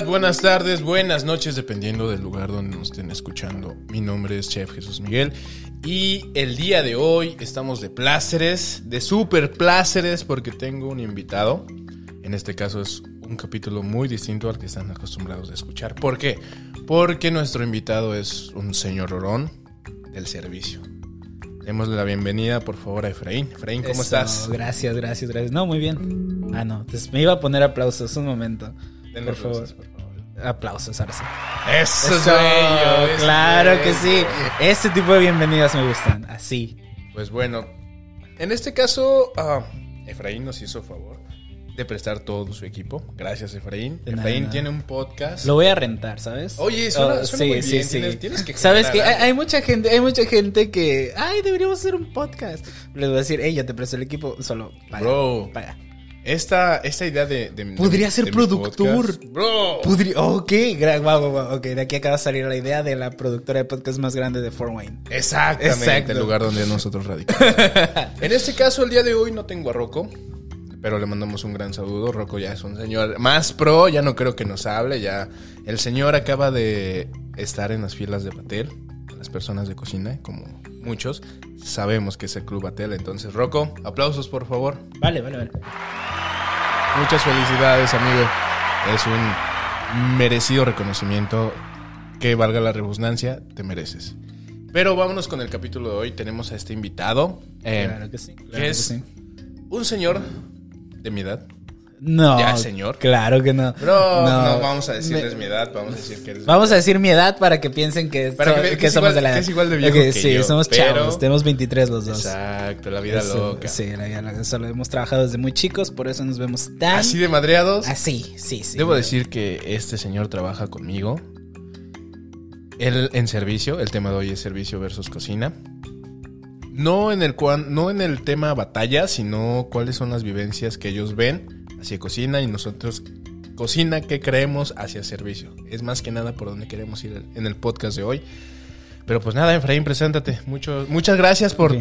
Buenas tardes, buenas noches, dependiendo del lugar donde nos estén escuchando. Mi nombre es Chef Jesús Miguel y el día de hoy estamos de pláceres, de super pláceres, porque tengo un invitado. En este caso es un capítulo muy distinto al que están acostumbrados a escuchar. ¿Por qué? Porque nuestro invitado es un señor orón del servicio. Démosle la bienvenida, por favor, a Efraín. Efraín, ¿cómo Eso, estás? Gracias, gracias, gracias. No, muy bien. Ah, no, entonces me iba a poner aplausos un momento. Denle por favor. aplausos, por favor. Aplausos, ahora sí. Eso, es bello, eso es claro que sí. Este tipo de bienvenidas me gustan, así. Pues bueno, en este caso, ah, Efraín nos hizo favor de prestar todo su equipo. Gracias, Efraín. De Efraín nada. tiene un podcast. Lo voy a rentar, ¿sabes? Oye, suena- Oh, suena muy bien. Tienes- tienes que Sabes que hay, mucha gente, hay mucha gente que, ay, deberíamos hacer un podcast. Les voy a decir, hey, ya te presto el equipo, solo paga, Bro. paga. Esta, esta idea de... de- Podría de- ser de productor. Bro. Podría, ok, wow, wow, wow, ok, de aquí acaba de salir la idea de la productora de podcast más grande de Fort Wayne. Exactamente, Exacto. el lugar donde nosotros radicamos. en este caso, el día de hoy no tengo a Rocco, pero le mandamos un gran saludo. Rocco ya es un señor más pro, ya no creo que nos hable, ya el señor acaba de estar en las filas de Patel, las personas de cocina, como muchos, sabemos que es el Club Patel. Entonces, Rocco, aplausos por favor. Vale, vale, vale. Muchas felicidades, amigo. Es un merecido reconocimiento. Que valga la redundancia, te mereces. Pero vámonos con el capítulo de hoy. Tenemos a este invitado. eh, claro que sí. claro que que es sí. un señor de mi edad. No. Ya, señor. Claro que no. Bro, no, vamos a decirles Me- mi edad, vamos a decir que eres. Vamos a decir mi edad para que piensen que, Para que so- vean que que es somos igual- de la edad. que es igual de viejo Ok, que sí, yo, somos pero- chavos. Tenemos 23 los dos. Exacto, la vida Eso, loca. Sí, la vida loca. Solo hemos trabajado desde muy chicos, por eso nos vemos tan. Así de madreados. Así, sí, sí. Debo decir que este señor trabaja conmigo. Él en servicio, el tema de hoy es servicio versus cocina. No en el no en el tema batalla, sino cuáles son las vivencias que ellos ven hacia cocina y nosotros cocina que creemos hacia servicio. Es más que nada por donde queremos ir en el podcast de hoy. Pero pues nada, Efraín, preséntate. Mucho, muchas gracias por.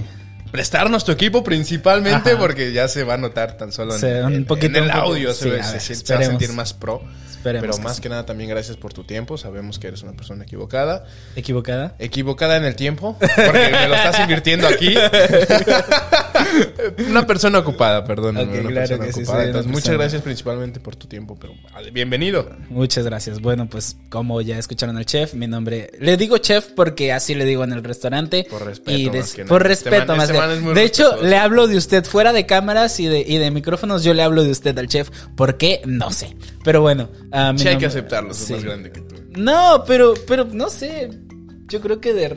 Prestarnos tu equipo principalmente Ajá. porque ya se va a notar tan solo en, Sí, un en- poquito, en el un poco. audio. se, Sí, ve- a se ver, siente- se va a sentir más pro. Esperemos Pero que más sí. que nada también gracias por tu tiempo. Sabemos que eres una persona equivocada. ¿Equivocada? Equivocada en el tiempo, porque me lo estás invirtiendo aquí. una persona ocupada, perdón. Una claro persona que sí, una muchas persona. gracias principalmente por tu tiempo, pero bienvenido. Muchas gracias. Bueno, pues como ya escucharon al chef, mi nombre... Le digo chef porque así le digo en el restaurante. Por respeto, Y más que por Este respeto man- más este es muy De hecho, le hablo de usted fuera de cámaras y de, y de micrófonos. Yo le hablo de usted al chef. ¿Por qué? No sé. Pero bueno. Sí, hay que aceptarlo, sí. más grande que tú. No, pero, pero no sé. Yo creo que de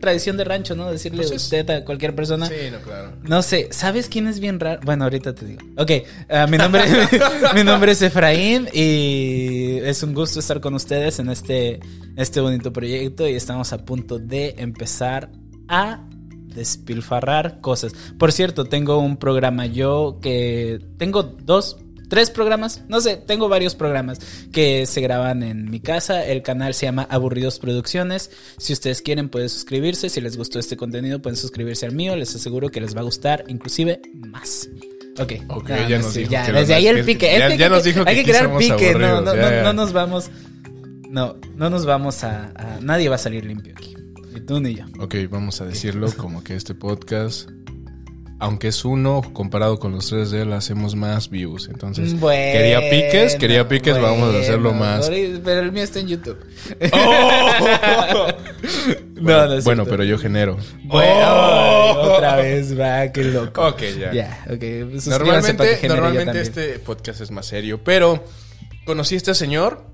tradición de rancho, ¿no? Decirle Pues es- usted a cualquier persona. Sí, no, claro. No sé, ¿sabes quién es bien raro? Bueno, ahorita te digo. Ok, ah, mi, nombre, mi nombre es Efraín y es un gusto estar con ustedes en este, este bonito proyecto y estamos a punto de empezar a despilfarrar cosas. Por cierto, tengo un programa yo que tengo dos, tres programas, no sé, tengo varios programas que se graban en mi casa. El canal se llama Aburridos Producciones. Si ustedes quieren pueden suscribirse. Si les gustó este contenido pueden suscribirse al mío. Les aseguro que les va a gustar inclusive más. Ok, Ok, nada ya nos sí, dijo ya, que desde ahí el que- pique. ya- Es que ya hay nos que- dijo hay que crear pique. No, no, no, no nos vamos. No, no nos vamos a, a- Nadie va a salir limpio aquí. Ni tú ni yo. Ok, vamos a decirlo como que este podcast, aunque es uno, comparado con los tres de él, hacemos más views. Entonces, Bueno, quería piques, quería piques, vamos a hacerlo bueno, más. Pero el mío está en YouTube. ¡Oh! No, no es bueno, pero yo genero. Bueno, ¡Oh! otra vez, va, qué loco. Ok, ya. Ya, ok. pues Normalmente, normalmente este podcast es más serio, pero conocí a este señor,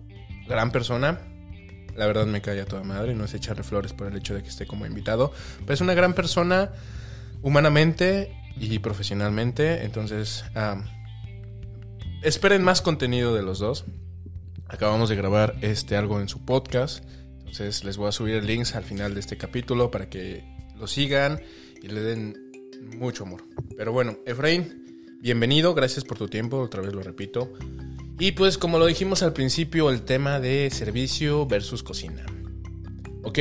gran persona. La verdad me cae a toda madre, no es echarle flores por el hecho de que esté como invitado, pero es una gran persona humanamente y profesionalmente, entonces esperen más contenido de los dos. Acabamos de grabar este algo en su podcast, entonces les voy a subir links al final de este capítulo para que lo sigan y le den mucho amor. Pero bueno, Efraín, bienvenido, gracias por tu tiempo, otra vez lo repito. Y pues como lo dijimos al principio, el tema de servicio versus cocina. Ok,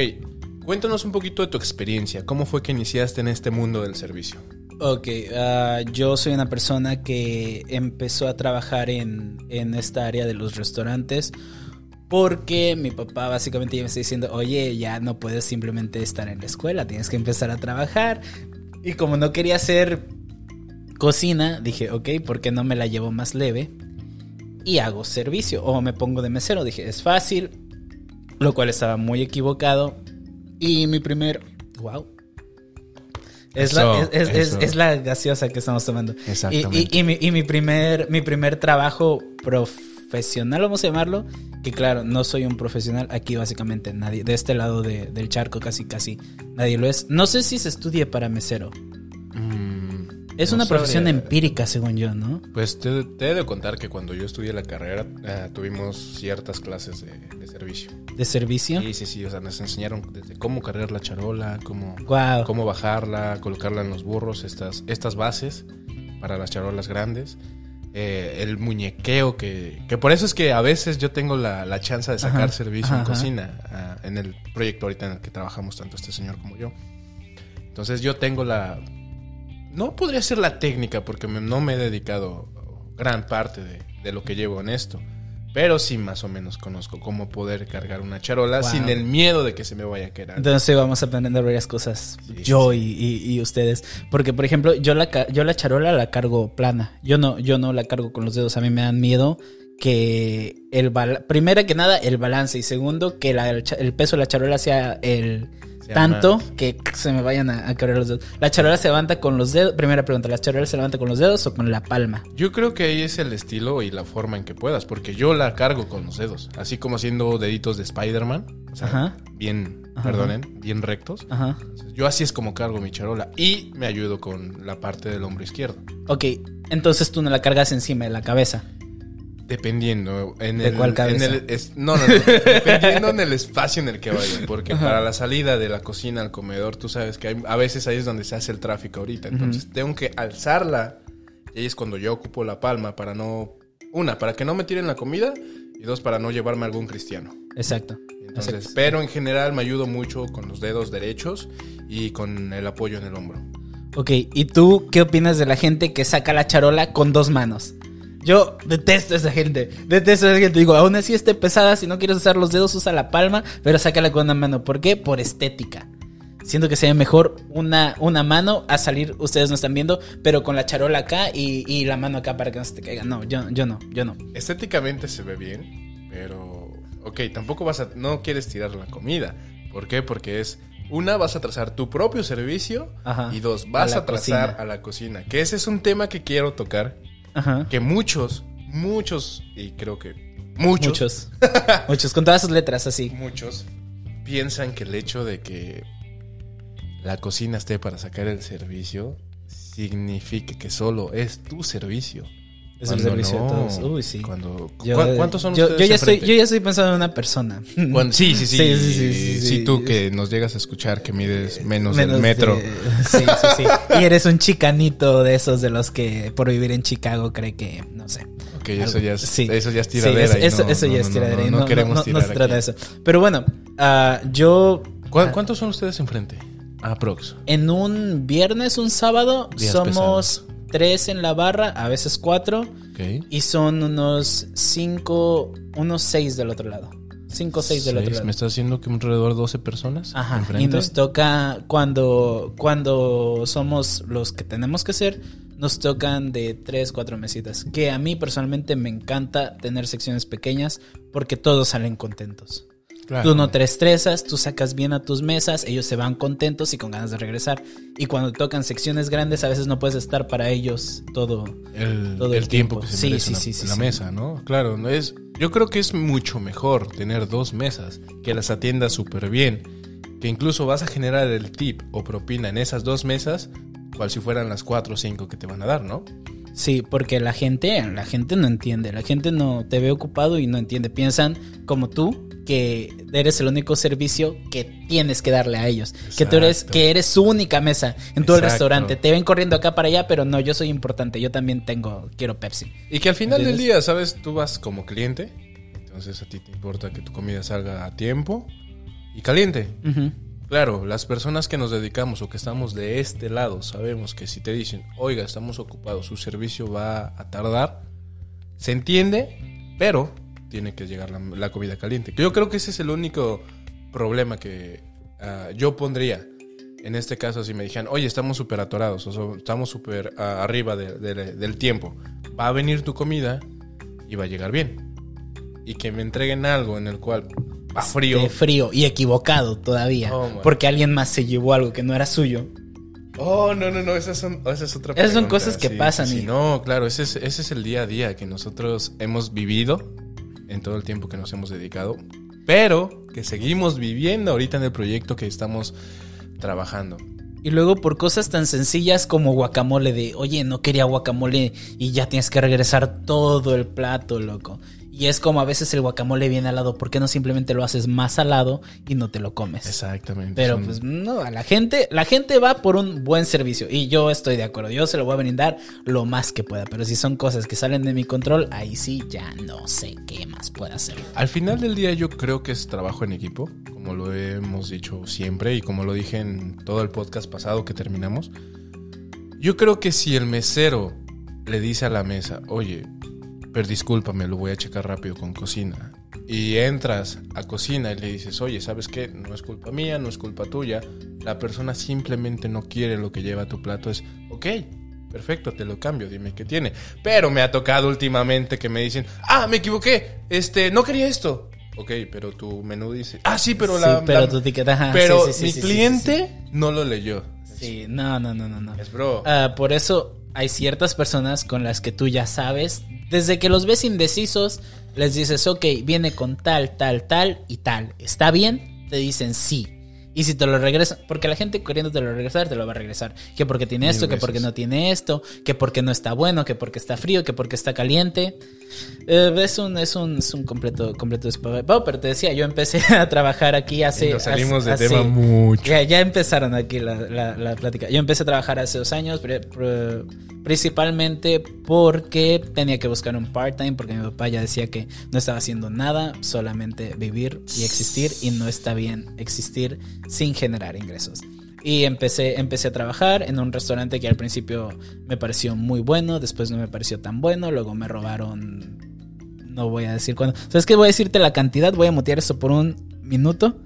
cuéntanos un poquito de tu experiencia, cómo fue que iniciaste en este mundo del servicio. Ok, ah, yo soy una persona que empezó a trabajar en, en esta área de los restaurantes porque mi papá básicamente ya me está diciendo, oye, ya no puedes simplemente estar en la escuela, tienes que empezar a trabajar. Y como no quería hacer cocina, dije, ok, ¿por qué no me la llevo más leve? Y hago servicio o me pongo de mesero. Dije, es fácil, lo cual estaba muy equivocado. Y mi primer, wow. Es, la, Eso, es, es- eso. es la gaseosa que estamos tomando. Y, Exactamente. y- y mi, y mi primer, mi primer trabajo profesional, vamos a llamarlo, que claro, no soy un profesional, aquí básicamente nadie, de este lado de- del charco casi casi nadie lo es. No sé si se estudie para mesero. Es no una profesión empírica, según yo, ¿no? Pues te, te he de contar que cuando yo estudié la carrera eh, tuvimos ciertas clases de, de servicio. De servicio. Sí, sí, sí. O sea, nos enseñaron desde cómo cargar la charola, cómo, Wow. cómo bajarla, colocarla en los burros, estas, estas bases para las charolas grandes. Eh, el muñequeo que, que por eso es que a veces yo tengo la, la chance de sacar Ajá, servicio ajá, en cocina ah, en el proyecto ahorita en el que trabajamos tanto este señor como yo. Entonces yo tengo la... No podría ser la técnica porque me- no me he dedicado gran parte de, de lo que llevo en esto. Pero sí más o menos conozco cómo poder cargar una charola Wow. sin el miedo de que se me vaya a quedar. Entonces vamos a aprender varias cosas, Sí, yo sí, Y, y- y ustedes. Porque, por ejemplo, yo la, yo la charola la cargo plana. Yo no, yo no la cargo con los dedos. A mí me dan miedo que el primero que nada el balance y segundo que la- el peso de la charola sea el Tanto que se me vayan a, a quebrar los dedos. La charola se levanta con los dedos. Primera pregunta, ¿la charola se levanta con los dedos o con la palma? Yo creo que ahí es el estilo y la forma en que puedas, porque yo la cargo con los dedos, así como haciendo deditos de Spider-Man, o sea, Ajá. bien, Ajá. perdonen, bien rectos. Ajá. Yo así es como cargo mi charola y me ayudo con la parte del hombro izquierdo. Ok, entonces tú no la cargas encima de la cabeza. Dependiendo en ¿De el, cuál cabeza? en el- es- no, no, no, dependiendo en el espacio en el que vaya, porque para la salida de la cocina al comedor, tú sabes que hay- a veces ahí es donde se hace el tráfico ahorita, entonces tengo que alzarla y ahí es cuando yo ocupo la palma para no una, para que no me tiren la comida y dos para no llevarme a algún cristiano. Exacto. Entonces, Exacto. pero en general me ayudo mucho con los dedos derechos y con el apoyo en el hombro. Ok, ¿y tú qué opinas de la gente que saca la charola con dos manos? Yo detesto a esa gente, detesto a esa gente. Digo, aún así esté pesada, si no quieres usar los dedos, usa la palma, pero sácala con una mano. ¿Por qué? Por estética. Siento que sería mejor una, una mano a salir, ustedes no están viendo, pero con la charola acá y, y la mano acá para que no se te caiga. No, yo, yo no, yo no. Estéticamente se ve bien, pero ok, tampoco vas a no quieres tirar la comida. ¿Por qué? Porque es una vas a trazar tu propio servicio Ajá. y dos vas A trazar cocina. a la cocina. Que ese es un tema que quiero tocar, Ajá. que muchos, muchos y creo que muchos, Muchos. Muchos, con todas sus letras así. muchos piensan que el hecho de que la cocina esté para sacar el servicio significa que solo es tu servicio. Es el servicio de todos. Uy, sí. Cuando, Yo- ¿cu- ¿Cuántos son yo, ustedes yo ya estoy, yo ya estoy pensando en una persona. Cuando- sí, sí, sí, Sí, sí, sí, sí, tú que nos llegas a escuchar que mides menos, Menos del metro. de- sí, sí, sí. Y eres un chicanito de esos de los que por vivir en Chicago cree que, no sé. Ok, eso ya es, Sí. eso ya es tiradera. eso, no- eso ya no, es tiradera. No, no no, queremos tirar se trata de eso. Pero bueno, ah, yo ¿Cu- ah, ¿Cuántos son ustedes enfrente? Ah, Prox. en un viernes, un sábado, Días somos tres en la barra, a veces cuatro. Y son unos cinco, unos seis del otro lado. Cinco o seis del otro lado. ¿Me estás haciendo que alrededor de 12 personas? Ajá, y nos toca cuando cuando somos los que tenemos que ser, nos tocan de tres, cuatro mesitas. Que a mí personalmente me encanta tener secciones pequeñas porque todos salen contentos. Claro. Tú no te estresas, tú sacas bien a tus mesas, ellos se van contentos y con ganas de regresar. Y cuando tocan secciones grandes, a veces no puedes estar para ellos todo. el, todo el el tiempo tiempo. que se Sí, sí, en la, sí, sí, en la sí. mesa, ¿no? Claro, no es, yo creo que es mucho mejor tener dos mesas que las atiendas súper bien, que incluso vas a generar el tip o propina en esas dos mesas, cual si fueran las cuatro o cinco que te van a dar, ¿no? Sí, porque la gente, la gente no entiende, la gente no te ve ocupado y no entiende. Piensan como tú que eres el único servicio que tienes que darle a ellos, que tú eres que eres su única mesa en todo el restaurante. Te ven corriendo acá para allá, pero no, yo soy importante, yo también tengo quiero Pepsi. Y que al final del día, ¿sabes? Tú vas como cliente, entonces a ti te importa que tu comida salga a tiempo y caliente. Claro, las personas que nos dedicamos o que estamos de este lado sabemos que si te dicen, oiga, estamos ocupados, su servicio va a tardar, se entiende, pero tiene que llegar la, la comida caliente. Yo creo que ese es el único problema que ah, yo pondría. En este caso, si me dijeran, oye, estamos súper atorados, o estamos súper ah, arriba de- de- del tiempo, va a venir tu comida y va a llegar bien. Y que me entreguen algo en el cual va frío. De frío y equivocado todavía. Oh, porque alguien más se llevó algo que no era suyo. Oh, no, no, no, esas son, esa es otra Esas son cosas que pasan sí, y- no, claro, ese es, ese es el día a día que nosotros hemos vivido en todo el tiempo que nos hemos dedicado, pero que seguimos viviendo ahorita en el proyecto que estamos trabajando. Y luego por cosas tan sencillas como guacamole de, oye, no quería guacamole y ya tienes que regresar todo el plato, loco. Y es como a veces el guacamole viene al lado, ¿por qué no simplemente lo haces más salado y no te lo comes? Exactamente. Pero son- pues no, a la gente, la gente va por un buen servicio y yo estoy de acuerdo, yo se lo voy a brindar lo más que pueda, pero si son cosas que salen de mi control, ahí sí ya no sé qué más puedo hacer. Al final del día yo creo que es trabajo en equipo, como lo hemos dicho siempre y como lo dije en todo el podcast pasado que terminamos. Yo creo que si el mesero le dice a la mesa, oye, pero discúlpame, lo voy a checar rápido con cocina. Y entras a cocina y le dices, oye, ¿sabes qué? No es culpa mía, no es culpa tuya. La persona simplemente no quiere lo que lleva tu plato. Es, ok, perfecto, te lo cambio, dime qué tiene. Pero me ha tocado últimamente que me dicen, ah, me equivoqué, este, no quería esto. Ok, pero tu menú dice, ah, sí, pero la... Sí, pero la- tu ajá, pero sí, sí, sí, mi cliente no lo leyó. Sí, no, no, no, no, no. Es bro. Ah, por eso hay ciertas personas con las que tú ya sabes, desde que los ves indecisos, les dices, ok, viene con tal, tal, tal y tal. ¿Está bien? Te dicen sí. Y si te lo regresan, porque la gente queriendo te lo regresar, te lo va a regresar. Que porque tiene esto, que porque no tiene esto, que porque no está bueno, que porque está frío, que porque está caliente. Eh, es un, es un, es un completo, completo despapapo, Pero te decía, yo empecé a trabajar aquí hace. Y nos salimos de hace- tema mucho. ya, ya empezaron aquí la, la- la plática. Yo empecé a trabajar hace dos años, pri- principalmente porque tenía que buscar un part-time, porque mi papá ya decía que no estaba haciendo nada, solamente vivir y existir, y no está bien existir sin generar ingresos. Y empecé, empecé a trabajar en un restaurante que al principio me pareció muy bueno, después no me pareció tan bueno, luego me robaron... No voy a decir cuándo. ¿Sabes qué? Voy a decirte la cantidad, voy a mutear esto por un minuto.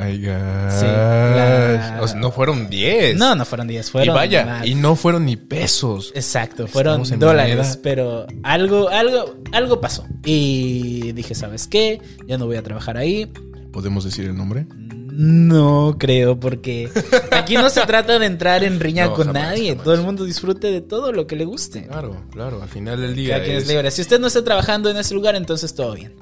Ay, Sí, la- O sea, no fueron 10. No, no fueron 10, y fueron. vaya, más. y no fueron ni pesos. Exacto, fueron dólares, moneda. pero algo, algo, algo pasó. Y dije, ¿sabes qué? Ya no voy a trabajar ahí. ¿Podemos decir el nombre? No creo, porque aquí no se trata de entrar en riña No, con jamás, nadie. jamás. Todo el mundo disfrute de todo lo que le guste. Claro, claro. Al final del día. Cada quien es es- libre. Si usted no está trabajando en ese lugar, entonces todo bien.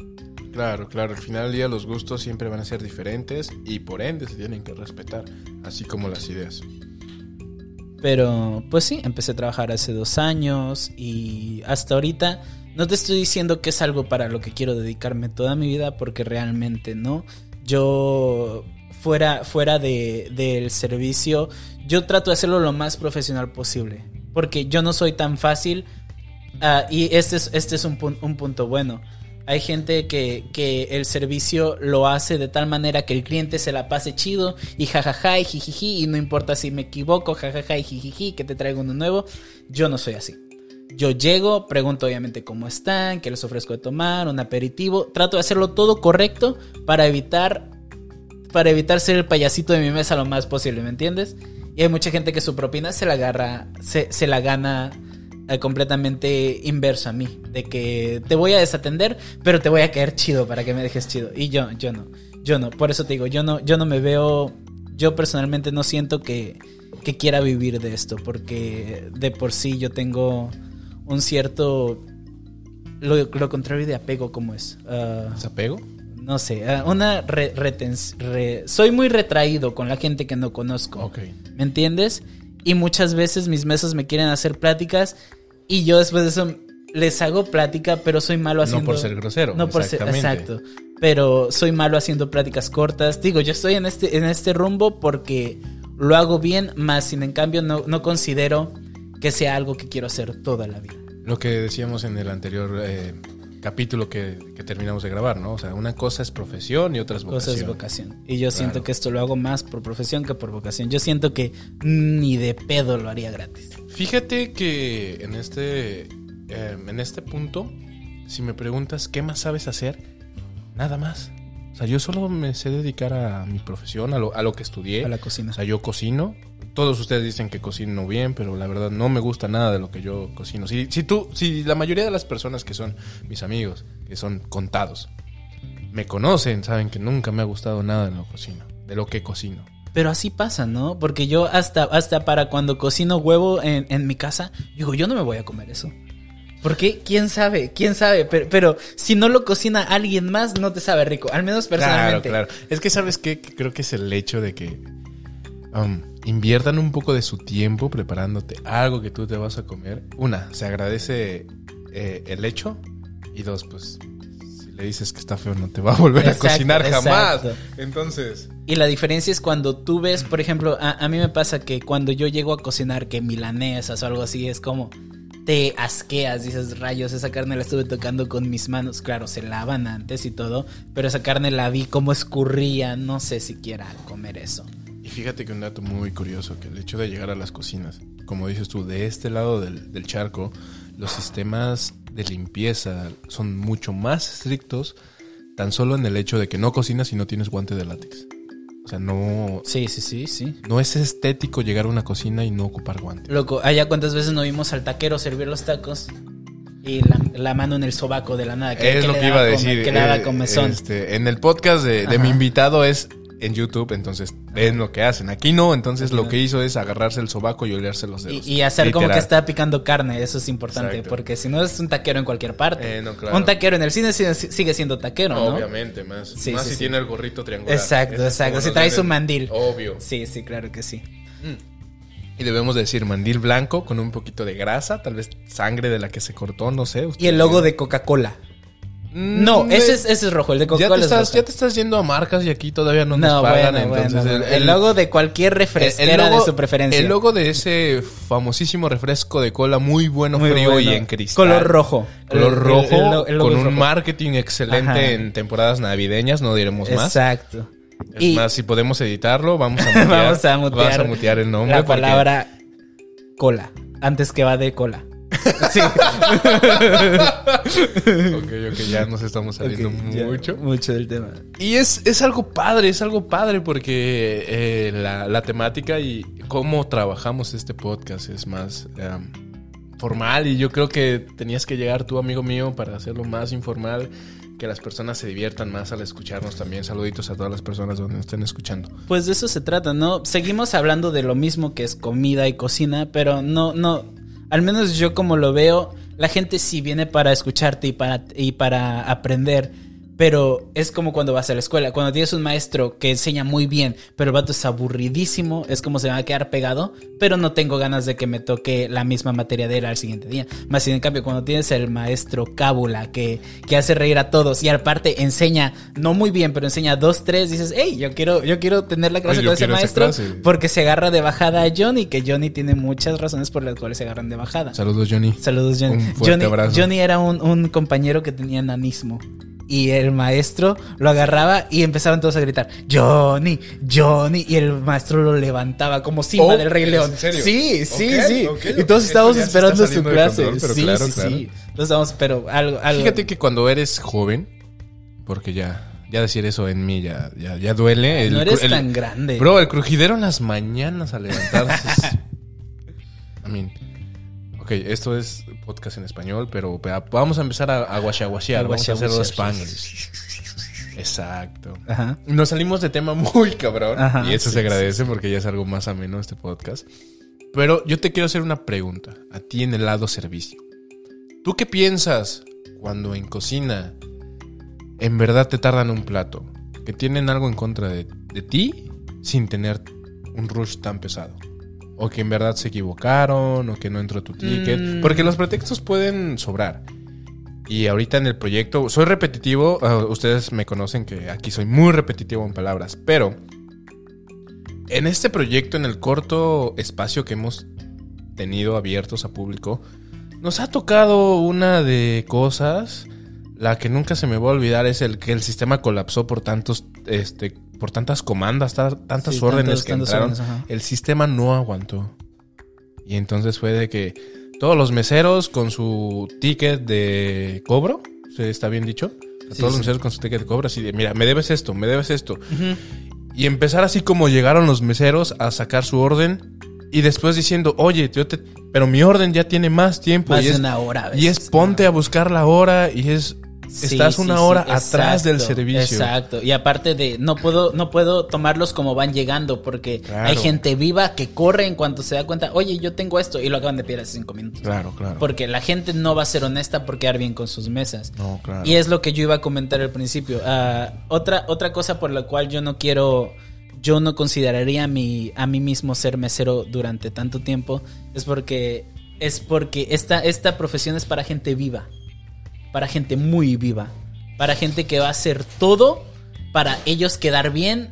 Claro, claro. Al final del día los gustos siempre van a ser diferentes y por ende se tienen que respetar, así como las ideas. Pero, pues sí, empecé a trabajar hace dos años y hasta ahorita no te estoy diciendo que es algo para lo que quiero dedicarme toda mi vida porque realmente no. Yo, fuera, fuera de, del servicio, yo trato de hacerlo lo más profesional posible. Porque yo no soy tan fácil ah, y este es, este es un, un punto bueno. Hay gente que, que el servicio lo hace de tal manera que el cliente se la pase chido y jajaja y jijiji y no importa si me equivoco, jajaja y jijiji, que te traigo uno nuevo. Yo no soy así. Yo llego, pregunto obviamente cómo están, qué les ofrezco de tomar, un aperitivo. Trato de hacerlo todo correcto para evitar para evitar ser el payasito de mi mesa lo más posible, ¿me entiendes? Y hay mucha gente que su propina se la agarra, se, se la gana eh, completamente inverso a mí, de que te voy a desatender, pero te voy a caer chido para que me dejes chido. Y yo, yo no, yo no, por eso te digo, yo no, yo no me veo, yo personalmente no siento que, que quiera vivir de esto, porque de por sí yo tengo un cierto, lo, lo contrario de apego, como es? Ah, ¿Desapego? no sé, ah, una re- retens- re- soy muy retraído con la gente que no conozco. ¿Me entiendes? Y muchas veces mis mesas me quieren hacer pláticas y yo después de eso les hago plática, pero soy malo haciendo No por ser grosero. No por ser exacto, pero soy malo haciendo pláticas cortas. Digo, yo estoy en este en este rumbo porque lo hago bien, más sin en cambio no, no considero que sea algo que quiero hacer toda la vida. Lo que decíamos en el anterior eh, capítulo que, que terminamos de grabar, ¿no? O sea, una cosa es profesión y otra es vocación. Cosa es vocación. Y yo siento que esto lo hago más por profesión que por vocación. Yo siento que ni de pedo lo haría gratis. Fíjate que en este, eh, en este punto, si me preguntas qué más sabes hacer, nada más. O sea, yo solo me sé dedicar a mi profesión, a lo, a lo que estudié. A la cocina. O sea, yo cocino. Todos ustedes dicen que cocino bien, pero la verdad no me gusta nada de lo que yo cocino. Si, si tú, si la mayoría de las personas que son mis amigos, que son contados, me conocen, saben que nunca me ha gustado nada de lo que cocino, de lo que cocino. Pero así pasa, ¿no? Porque yo hasta, hasta para cuando cocino huevo en, en mi casa, digo, yo no me voy a comer eso. Porque quién sabe, quién sabe, pero, pero, si no lo cocina alguien más, no te sabe rico, al menos personalmente. Claro, claro. Es que sabes qué, Que creo que es el hecho de que um, inviertan un poco de su tiempo preparándote algo que tú te vas a comer. Una, se agradece eh, el hecho y dos, pues le dices que está feo no te va a volver Exacto, a cocinar jamás. exacto. Entonces, Y la diferencia es cuando tú ves, por ejemplo, a, a mí me pasa que cuando yo llego a cocinar que milanesas o algo así, es como te asqueas, dices rayos, esa carne la estuve tocando con mis manos, claro, se lavan antes y todo, pero esa carne la vi como escurría, no sé si quiera comer eso. y fíjate que un dato muy curioso, que el hecho de llegar a las cocinas, como dices tú, de este lado del, del charco, los sistemas de limpieza son mucho más estrictos tan solo en el hecho de que no cocinas si no tienes guante de látex. O sea, no, Sí, sí, sí, sí. no es estético llegar a una cocina y no ocupar guante. Loco, allá cuántas veces no vimos al taquero servir los tacos y la, la mano en el sobaco de la nada. es lo que iba a decir. Que le daba eh, comezón. este, en el podcast de, mi invitado es en YouTube, entonces ven lo que hacen. Aquí no, entonces lo que hizo es agarrarse el sobaco y olerse los dedos. Y, y hacer como que está picando carne, eso es importante, Exacto. porque si no es un taquero en cualquier parte. Eh, no, claro. Un taquero en el cine sigue, siendo taquero, ¿no? Obviamente, más. Sí, más sí, si sí. tiene el gorrito triangular. Exacto, es exacto. Si nos trae su venden. mandil. Obvio. Sí, sí, claro que sí. Y debemos decir mandil blanco con un poquito de grasa, tal vez sangre de la que se cortó, no sé. Y el logo de Coca-Cola. Mm, No, eh, ese es, ese es rojo, el de Ya Coca-Cola te, es estás, ya te estás yendo a marcas y aquí todavía no nos No, pagan, bueno, bueno, entonces bueno. el, logo de cualquier refresquera de su preferencia. El logo de ese famosísimo refresco de cola muy bueno, Muy frío bueno. y en cristal. Color rojo. Color El- el- rojo, el el con un rojo. marketing excelente Ajá. en temporadas navideñas, no diremos más. Exacto. Es Y más, si podemos editarlo, vamos a mutear. vamos a mutear, Vas a mutear el nombre. la porque- palabra cola, antes que va de cola. Sí. Ok, ok, ya nos estamos saliendo mucho. Mucho del tema. Y es, es algo padre, es algo padre porque eh, la, la temática y cómo trabajamos este podcast es más formal y yo creo que tenías que llegar tú, amigo mío, para hacerlo más informal, que las personas se diviertan más al escucharnos también. Saluditos a todas las personas donde nos estén escuchando. Pues de eso se trata, ¿no? Seguimos hablando de lo mismo que es comida y cocina, pero no, no, al menos yo como lo veo, la gente sí viene para escucharte y para, y para aprender, pero es como cuando vas a la escuela, cuando tienes un maestro que enseña muy bien, pero el vato es aburridísimo, es como se va a quedar pegado, pero no tengo ganas de que me toque la misma materia de él al siguiente día. Más sin en cambio, cuando tienes el maestro cábula que, que hace reír a todos y aparte enseña, no muy bien, pero enseña dos, tres, dices, hey, yo quiero, yo quiero tener la clase con ese maestro porque se agarra de bajada a Johnny, que Johnny tiene muchas razones por las cuales se agarran de bajada. Saludos, Johnny. Saludos, Johnny. Un fuerte Johnny, abrazo. Johnny era un, un compañero que tenía enanismo. Y el maestro lo agarraba y empezaban todos a gritar, Johnny, Johnny. Y el maestro lo levantaba como Simba Oh, del Rey ¿en León. serio? Sí, sí, sí. y todos estábamos esperando su clase. control, sí, claro, sí, claro. sí. Entonces estábamos, pero algo, algo. Fíjate que cuando eres joven, porque ya, ya decir eso en mí ya, ya, ya duele. El no eres el- tan grande. Bro, el crujidero en las mañanas al levantarse. es- I mean, ok, esto es podcast en español, pero vamos a empezar a, a guachaguachear. Vamos a hacerlo spanglish. Exacto. Ajá. Nos salimos de tema muy cabrón. Ajá, y eso sí, se agradece porque ya es algo más ameno este podcast. Pero yo te quiero hacer una pregunta. A ti en el lado servicio. ¿Tú qué piensas cuando en cocina en verdad te tardan un plato? Que tienen algo en contra de, de ti sin tener un rush tan pesado. O que en verdad se equivocaron, o que no entró tu ticket. Mm. Porque los pretextos pueden sobrar. Y ahorita en el proyecto, soy repetitivo, ah, ustedes me conocen que aquí soy muy repetitivo en palabras, pero en este proyecto, en el corto espacio que hemos tenido abiertos a público, nos ha tocado una de cosas, la que nunca se me va a olvidar es el que el sistema colapsó por tantos, este, por tantas comandas, ta- tantas Sí, órdenes tantas- que tantas entraron. órdenes, el sistema no aguantó. Y entonces fue de que todos los meseros con su ticket de cobro, ¿sí ¿está bien dicho? A Sí, todos los meseros con su ticket de cobro, así de, mira, me debes esto, me debes esto. Y empezar así como llegaron los meseros a sacar su orden y después diciendo, oye, yo te, pero mi orden ya tiene más tiempo. Más y de es, una hora a y es ponte a buscar la hora y es, Sí, estás una sí, hora atrás del servicio. Exacto. Y aparte de, no puedo, no puedo tomarlos como van llegando, porque Claro. hay gente viva que corre en cuanto se da cuenta, oye, yo tengo esto, y lo acaban de pedir hace cinco minutos. Claro, claro. Porque la gente no va a ser honesta por quedar bien con sus mesas. No, claro. Y es lo que yo iba a comentar al principio. Ah, otra, otra cosa por la cual yo no quiero, yo no consideraría a mí, a mí mismo ser mesero durante tanto tiempo, es porque, es porque esta, esta profesión es para gente viva, para gente muy viva, para gente que va a hacer todo para ellos quedar bien,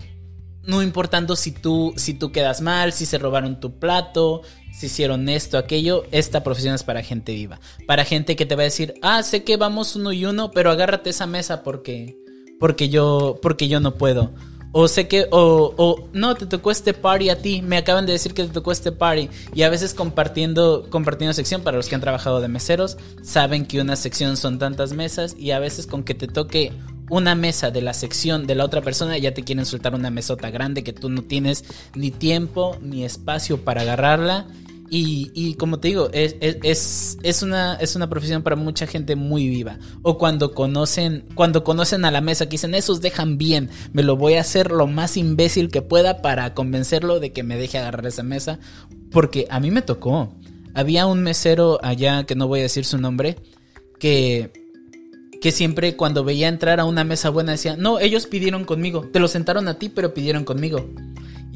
no importando si tú, si tú quedas mal, si se robaron tu plato, si hicieron esto, aquello, esta profesión es para gente viva. Para gente que te va a decir, ah, sé que vamos uno y uno, pero agárrate esa mesa porque, porque yo, porque yo no puedo. O sé que, o, o no, te tocó este party a ti. Me acaban de decir que te tocó este party. Y a veces compartiendo, compartiendo sección, para los que han trabajado de meseros, saben que una sección son tantas mesas. Y a veces con que te toque una mesa de la sección de la otra persona, ya te quieren soltar una mesota grande que tú no tienes ni tiempo ni espacio para agarrarla. Y, como te digo, es, es- es, es una, es una profesión para mucha gente muy viva. O cuando conocen, cuando conocen a la mesa, que dicen, esos dejan bien, me lo voy a hacer lo más imbécil que pueda para convencerlo de que me deje agarrar esa mesa. Porque a mí me tocó. Había un mesero allá, que no voy a decir su nombre, que, que siempre cuando veía entrar a una mesa buena decía, no, ellos pidieron conmigo, te lo sentaron a ti, pero pidieron conmigo.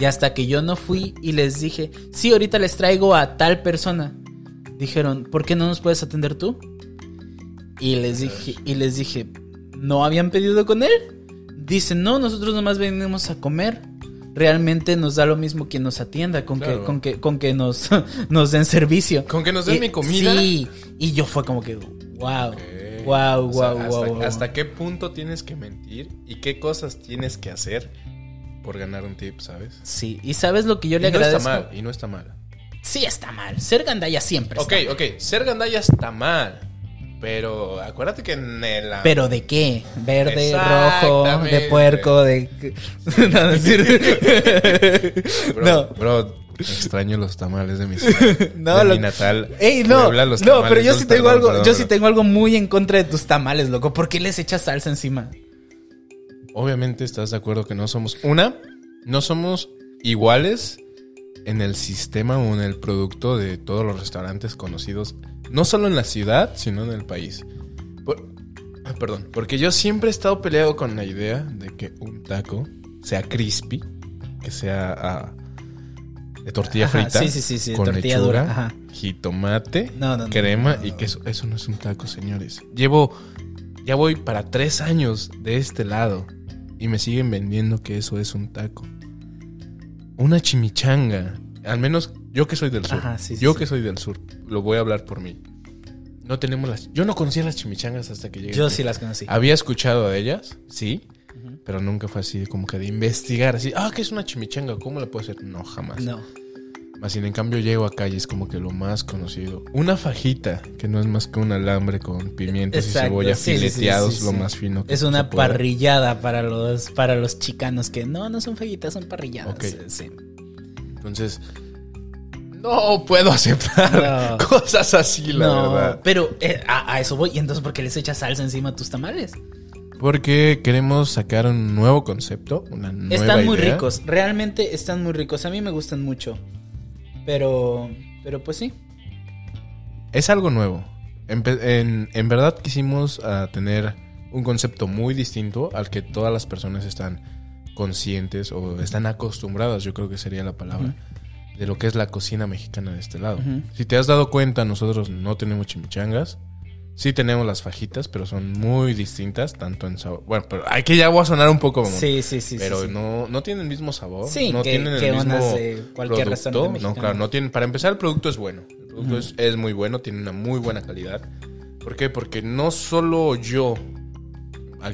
Y hasta que yo no fui y les dije, sí, ahorita les traigo a tal persona. Dijeron, ¿por qué no nos puedes atender tú? Y les dije, y les dije, ¿no habían pedido con él? Dicen, no, nosotros nomás venimos a comer. Realmente nos da lo mismo quien nos atienda, con Claro. que, con que, con que nos, nos den servicio. Con que nos den Y- mi comida. Sí, y yo fue como que, wow, wow, O sea, wow, hasta, wow, wow. hasta qué punto tienes que mentir y qué cosas tienes que hacer por ganar un tip, ¿sabes? Sí, y sabes lo que yo Y le no agradezco. está mal, y no está mal. Sí está mal. Ser gandalla siempre Ok, está mal. ok, ser gandalla está mal. Pero acuérdate que en el... ¿Pero de qué? Verde, rojo, de puerco, de... no, cierto. Bro, no. bro, extraño los tamales de mi ciudad. No, de lo- mi natal. Ey, no, Puebla, los no, pero yo sí tengo perdón, algo, perdón, yo sí tengo algo muy en contra de tus tamales, loco. ¿Por qué les echas salsa encima? Obviamente estás de acuerdo que no somos... Una, no somos iguales en el sistema o en el producto de todos los restaurantes conocidos, no solo en la ciudad, sino en el país. Por- ah, perdón, porque yo siempre he estado peleado con la idea de que un taco sea crispy, que sea ah, de tortilla Ajá, frita, sí, sí, sí, sí, con tortilla lechuga, dura, ajá. jitomate, No, no, no, crema y no. queso. Eso no es un taco, señores. Llevo, ya voy para tres años de este lado y me siguen vendiendo que eso es un taco. Una chimichanga, al menos yo que soy del sur, Ajá, sí, sí, yo sí. que soy del sur, lo voy a hablar por mí. No tenemos las, yo no conocía las chimichangas hasta que llegué. Yo sí las conocí. Había escuchado de ellas, sí, pero nunca fue así como que de investigar, así, ah, ¿qué es una chimichanga? ¿Cómo la puedo hacer? No, jamás. No. Más sin en cambio llego acá y es como que lo más conocido. Una fajita, que no es más que un alambre con pimientos Exacto, y cebolla sí, sí, sí, fileteados, sí, lo más fino que Es una parrillada para los, para los chicanos que no, no son fajitas, son parrilladas. Entonces, no puedo aceptar No. cosas así, la no, verdad. pero eh, a, a eso voy. ¿Y entonces por qué les echas salsa encima a tus tamales? Porque queremos sacar un nuevo concepto, una nueva Están muy idea. ricos, realmente están muy ricos. A mí me gustan mucho. Pero, pero pues sí. Es algo nuevo. En, en verdad quisimos ah, tener un concepto muy distinto al que todas las personas están conscientes o están acostumbradas, yo creo que sería la palabra, de lo que es la cocina mexicana de este lado. Si te has dado cuenta, nosotros no tenemos chimichangas. Sí tenemos las fajitas, pero son muy distintas, tanto en sabor. Bueno, pero aquí ya voy a sonar un poco como... Sí, sí, sí. pero sí, sí. no, no tienen el mismo sabor. Sí, no que- tienen el que mismo unas de cualquier producto. No, claro, no tienen. Para empezar, el producto es bueno. El producto es, es muy bueno, tiene una muy buena calidad. ¿Por qué? Porque no solo yo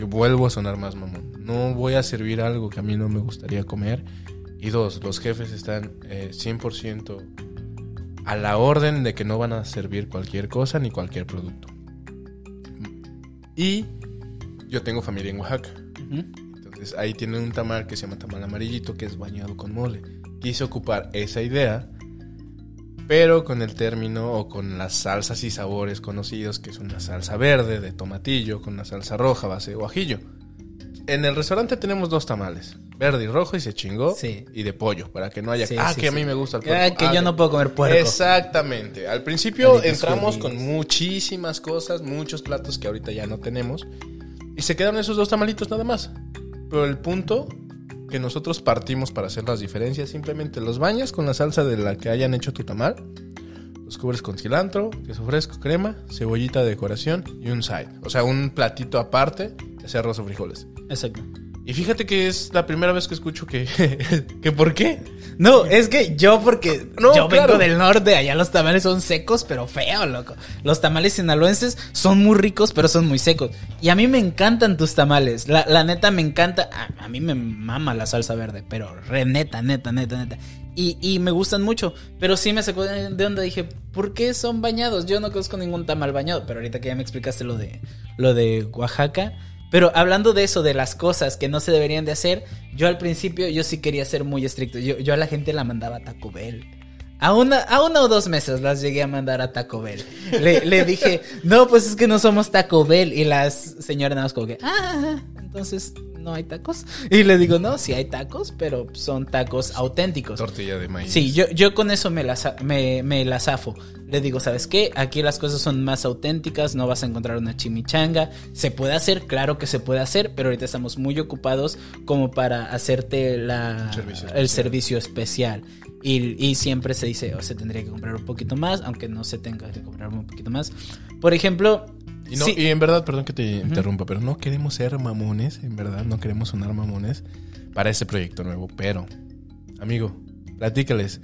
vuelvo a sonar más mamón. No voy a servir algo que a mí no me gustaría comer. Y dos, los jefes están eh, 100% a la orden de que no van a servir cualquier cosa ni cualquier producto. Y yo tengo familia en Oaxaca. Entonces ahí tienen un tamal que se llama tamal amarillito, que es bañado con mole. Quise ocupar esa idea, pero con el término o con las salsas y sabores conocidos, que es una salsa verde de tomatillo con una salsa roja base de guajillo. En el restaurante tenemos dos tamales, verde y rojo, y se chingó, Sí. y de pollo, para que no haya... Sí, ah, sí, que a mí me gusta el puerco. Ah, que yo que- no puedo comer puerco. Exactamente. Al principio entramos con muchísimas cosas, muchos platos que ahorita ya no tenemos. Y se quedaron esos dos tamalitos nada más. Pero el punto que nosotros partimos para hacer las diferencias, simplemente los bañas con la salsa de la que hayan hecho tu tamal. Los cubres con cilantro, queso fresco, crema, cebollita de decoración y un side. O sea, un platito aparte, sea arroz o frijoles. Exacto. Y fíjate que es la primera vez que escucho que... que ¿Por qué? No, es que yo porque No, yo claro. vengo del norte, allá los tamales son secos, pero feo, loco. Los tamales sinaloenses son muy ricos, pero son muy secos. Y a mí me encantan tus tamales. La, la neta me encanta. A, a mí me mama la salsa verde, pero re neta, neta, neta, neta. Y, y me gustan mucho. Pero sí me sacó de, de onda. Dije, ¿por qué son bañados? Yo no conozco ningún tamal bañado. Pero ahorita que ya me explicaste lo de, lo de Oaxaca. Pero hablando de eso, de las cosas que no se deberían de hacer, yo al principio yo sí quería ser muy estricto. Yo, yo a la gente la mandaba a Taco Bell. A una, a una o dos meses las llegué a mandar a Taco Bell. Le, le dije, no, pues es que no somos Taco Bell. Y las señoras nada más como que, ah, entonces no hay tacos. Y le digo, no, sí hay tacos, pero son tacos auténticos. Tortilla de maíz. Sí, yo, yo con eso me la, me, me la zafo. Le digo, ¿sabes qué? Aquí las cosas son más auténticas, no vas a encontrar una chimichanga. Se puede hacer, claro que se puede hacer, pero ahorita estamos muy ocupados como para hacerte la, Servicio el servicio especial. Y, y siempre se dice, o se tendría que comprar un poquito más, aunque no se tenga que comprar un poquito más. Por ejemplo, Y, no, sí- y en verdad, perdón que te interrumpa, pero no queremos ser mamones, en verdad, no queremos sonar mamones para este proyecto nuevo. Pero, amigo, platícales.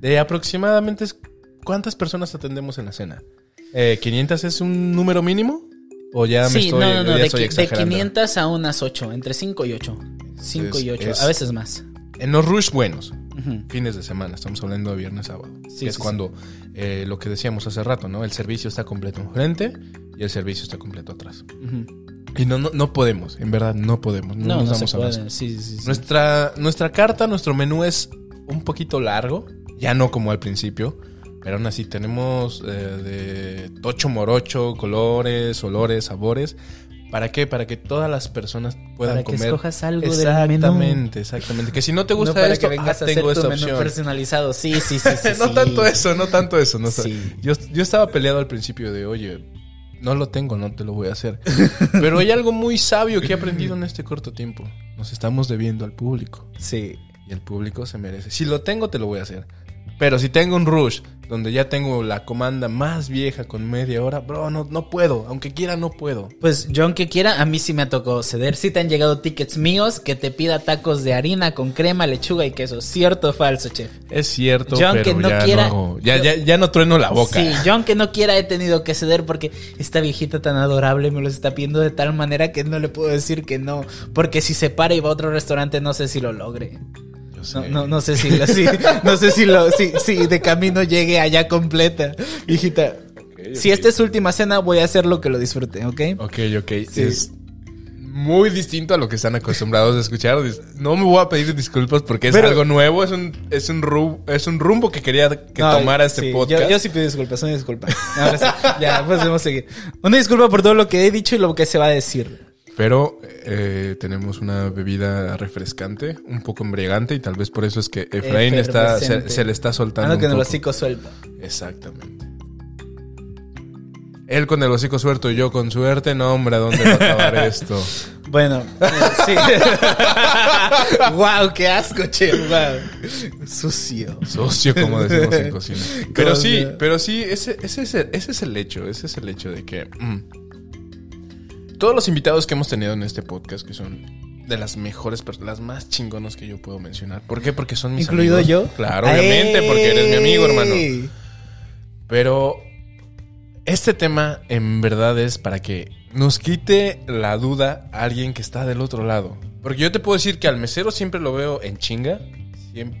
De aproximadamente cuántas personas atendemos en la cena. Eh, ¿500 es un número mínimo? ¿O ya me sí, estoy, no, no, no, de, de exagerando? 500 a unas 8, entre 5 y 8. 5 y Es- 8, es- a veces más. En los rush buenos, Fines de semana, estamos hablando de viernes, sábado. Sí, que es sí, cuando eh, lo que decíamos hace rato, ¿no? El servicio está completo enfrente y el servicio está completo atrás. Y no, no, no podemos, en verdad, no podemos. No, No, nos no damos sí, sí. Nuestra, nuestra carta, nuestro menú es un poquito largo, ya no como al principio, pero aún así tenemos eh, de tocho morocho, colores, olores, sabores. ¿Para qué? Para que todas las personas puedan Para que comer. escojas algo del exactamente, exactamente. Que si no te gusta no para esto, que vengas ah, a hacer tengo tu esta menú opción. personalizado. Sí, sí, sí, sí. no sí. tanto eso, no tanto eso. No Sí. yo, yo estaba peleado al principio de, oye, no lo tengo, no te lo voy a hacer. Pero hay algo muy sabio que he aprendido en este corto tiempo. Nos estamos debiendo al público. Sí. Y el público se merece. Si lo tengo, te lo voy a hacer. Pero si tengo un rush donde ya tengo la comanda más vieja con media hora, bro, no, no puedo. Aunque quiera, no puedo. Pues yo aunque quiera, a mí sí me ha tocado ceder. Sí te han llegado tickets míos que te pida tacos de harina con crema, lechuga y queso. ¿Cierto o falso, chef? Es cierto, Yo pero no ya, quiera- no, ya, yo- ya, ya no trueno la boca. Sí, yo aunque no quiera he tenido que ceder porque esta viejita tan adorable me los está pidiendo de tal manera que no le puedo decir que no. Porque si se para y va a otro restaurante no sé si lo logre. No, no, no sé si lo, si- no sé si lo, si, si de camino llegue allá completa. Hijita, si esta es su última cena, voy a hacer lo que lo disfrute, ¿ok? Ok, ok. Es muy distinto a lo que están acostumbrados a escuchar. No me voy a pedir disculpas porque es Pero- algo nuevo. Es un, es un, ru- es un rumbo que quería que No, tomara este sí, podcast. Yo, yo sí pido disculpas, una disculpa. Ahora sí, ya, pues podemos seguir. Una disculpa por todo lo que he dicho y lo que se va a decir. Pero eh, tenemos una bebida refrescante, un poco embriagante, y tal vez por eso es que Efraín está, se, le está soltando. Ando un que en el hocico suelto. Exactamente. Él con el hocico suelto y yo con suerte. No, hombre, ¿a dónde va a acabar esto? Bueno, eh, sí. wow, qué asco, che, wow. Sucio. Socio, como decimos en cocina. Pero sí, pero sí, ese, ese, es el, ese es el hecho. Ese es el hecho de que mm, todos los invitados que hemos tenido en este podcast, que son de las mejores personas, las más chingonas que yo puedo mencionar. ¿Por qué? Porque son mis ¿Incluido amigos. yo? Claro, obviamente, porque eres mi amigo, hermano. Pero este tema en verdad es para que nos quite la duda a alguien que está del otro lado. Porque yo te puedo decir que al mesero siempre lo veo en chinga.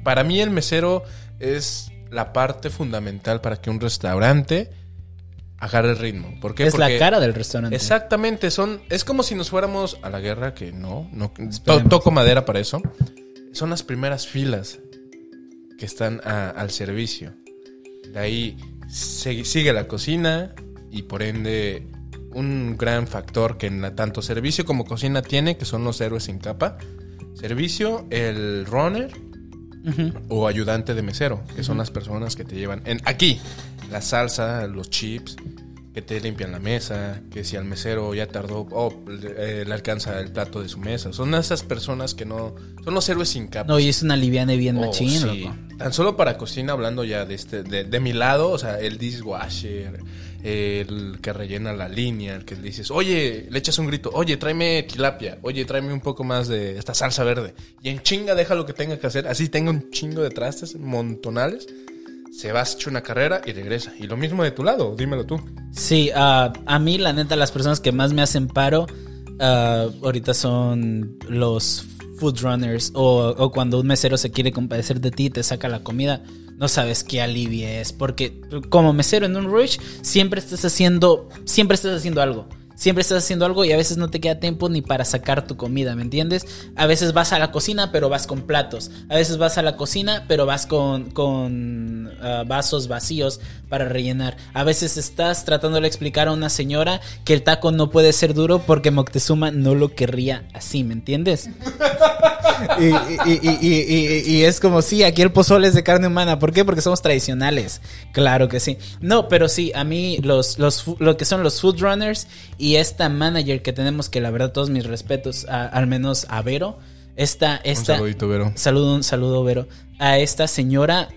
Para mí el mesero es la parte fundamental para que un restaurante agarre el ritmo. ¿Por qué? Es la cara del restaurante. Exactamente, son es como si nos fuéramos a la guerra, que no, no to- toco madera para eso. Son las primeras filas que están a- al servicio. De ahí se- sigue la cocina y por ende un gran factor que en la- tanto servicio como cocina tiene, que son los héroes sin capa. Servicio, el runner o ayudante de mesero, que son las personas que te llevan en aquí la salsa, los chips, que te limpian la mesa, que si al mesero ya tardó, oh, le, le alcanza el plato de su mesa. Son esas personas que no son los héroes sin capa. No, y es una liviana bien Oh, machín, sí. loco. Tan solo para cocina, hablando ya de este, de, de mi lado, o sea, el dishwasher, el que rellena la línea, el que le dices, oye, le echas un grito, oye, tráeme tilapia, oye, tráeme un poco más de esta salsa verde. Y en chinga deja lo que tenga que hacer, así tenga un chingo de trastes, montonales, se va, se echa una carrera y regresa. Y lo mismo de tu lado, dímelo tú. Sí, ah, a mí la neta las personas que más me hacen paro ah, ahorita son los food runners o, o cuando un mesero se quiere compadecer de ti y te saca la comida, no sabes qué alivio es, porque como mesero en un rush siempre estás haciendo, siempre estás haciendo algo. Siempre estás haciendo algo y a veces no te queda tiempo ni para sacar tu comida, ¿me entiendes? A veces vas a la cocina pero vas con platos. A veces vas a la cocina pero vas con, con ah, vasos vacíos para rellenar. A veces estás tratando de explicar a una señora que el taco no puede ser duro porque Moctezuma no lo querría así, ¿me entiendes? y, y- y- y- es como, sí, aquí el pozole es de carne humana. ¿Por qué? Porque somos tradicionales. Claro que sí. No, pero sí, a mí los, los, lo que son los food runners y esta manager que tenemos, que la verdad todos mis respetos, a- al menos a Vero, esta, Un esta, saludito, Vero. Saludo, un saludo, Vero. A esta señora,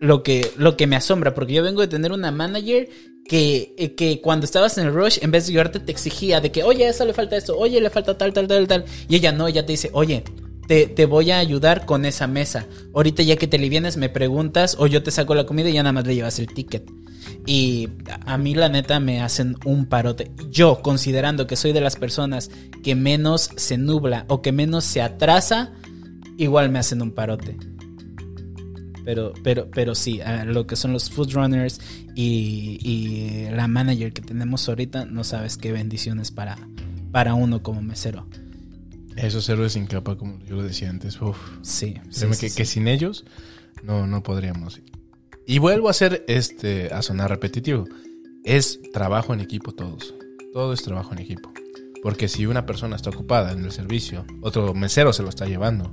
lo que, lo que me asombra, porque yo vengo de tener una manager que, que cuando estabas en el rush, en vez de ayudarte, te exigía de que, oye, a eso le falta esto, oye, le falta tal, tal, tal, tal. Y ella no, ella te dice, oye, te, te voy a ayudar con esa mesa. Ahorita ya que te le vienes, me preguntas, o yo te saco la comida y ya nada más le llevas el ticket. Y a mí la neta me hacen un parote. Yo, considerando que soy de las personas que menos se nubla o que menos se atrasa, igual me hacen un parote. Pero, pero, pero sí, a lo que son los food runners y, y la manager que tenemos ahorita, no sabes qué bendiciones para, para uno como mesero. Esos héroes sin capa, como yo lo decía antes, uf. Sí, sí, sí, que, sí. que sin ellos no, no podríamos. Y vuelvo a hacer este, a sonar repetitivo. Es trabajo en equipo todos. Todo es trabajo en equipo. Porque si una persona está ocupada en el servicio, otro mesero se lo está llevando.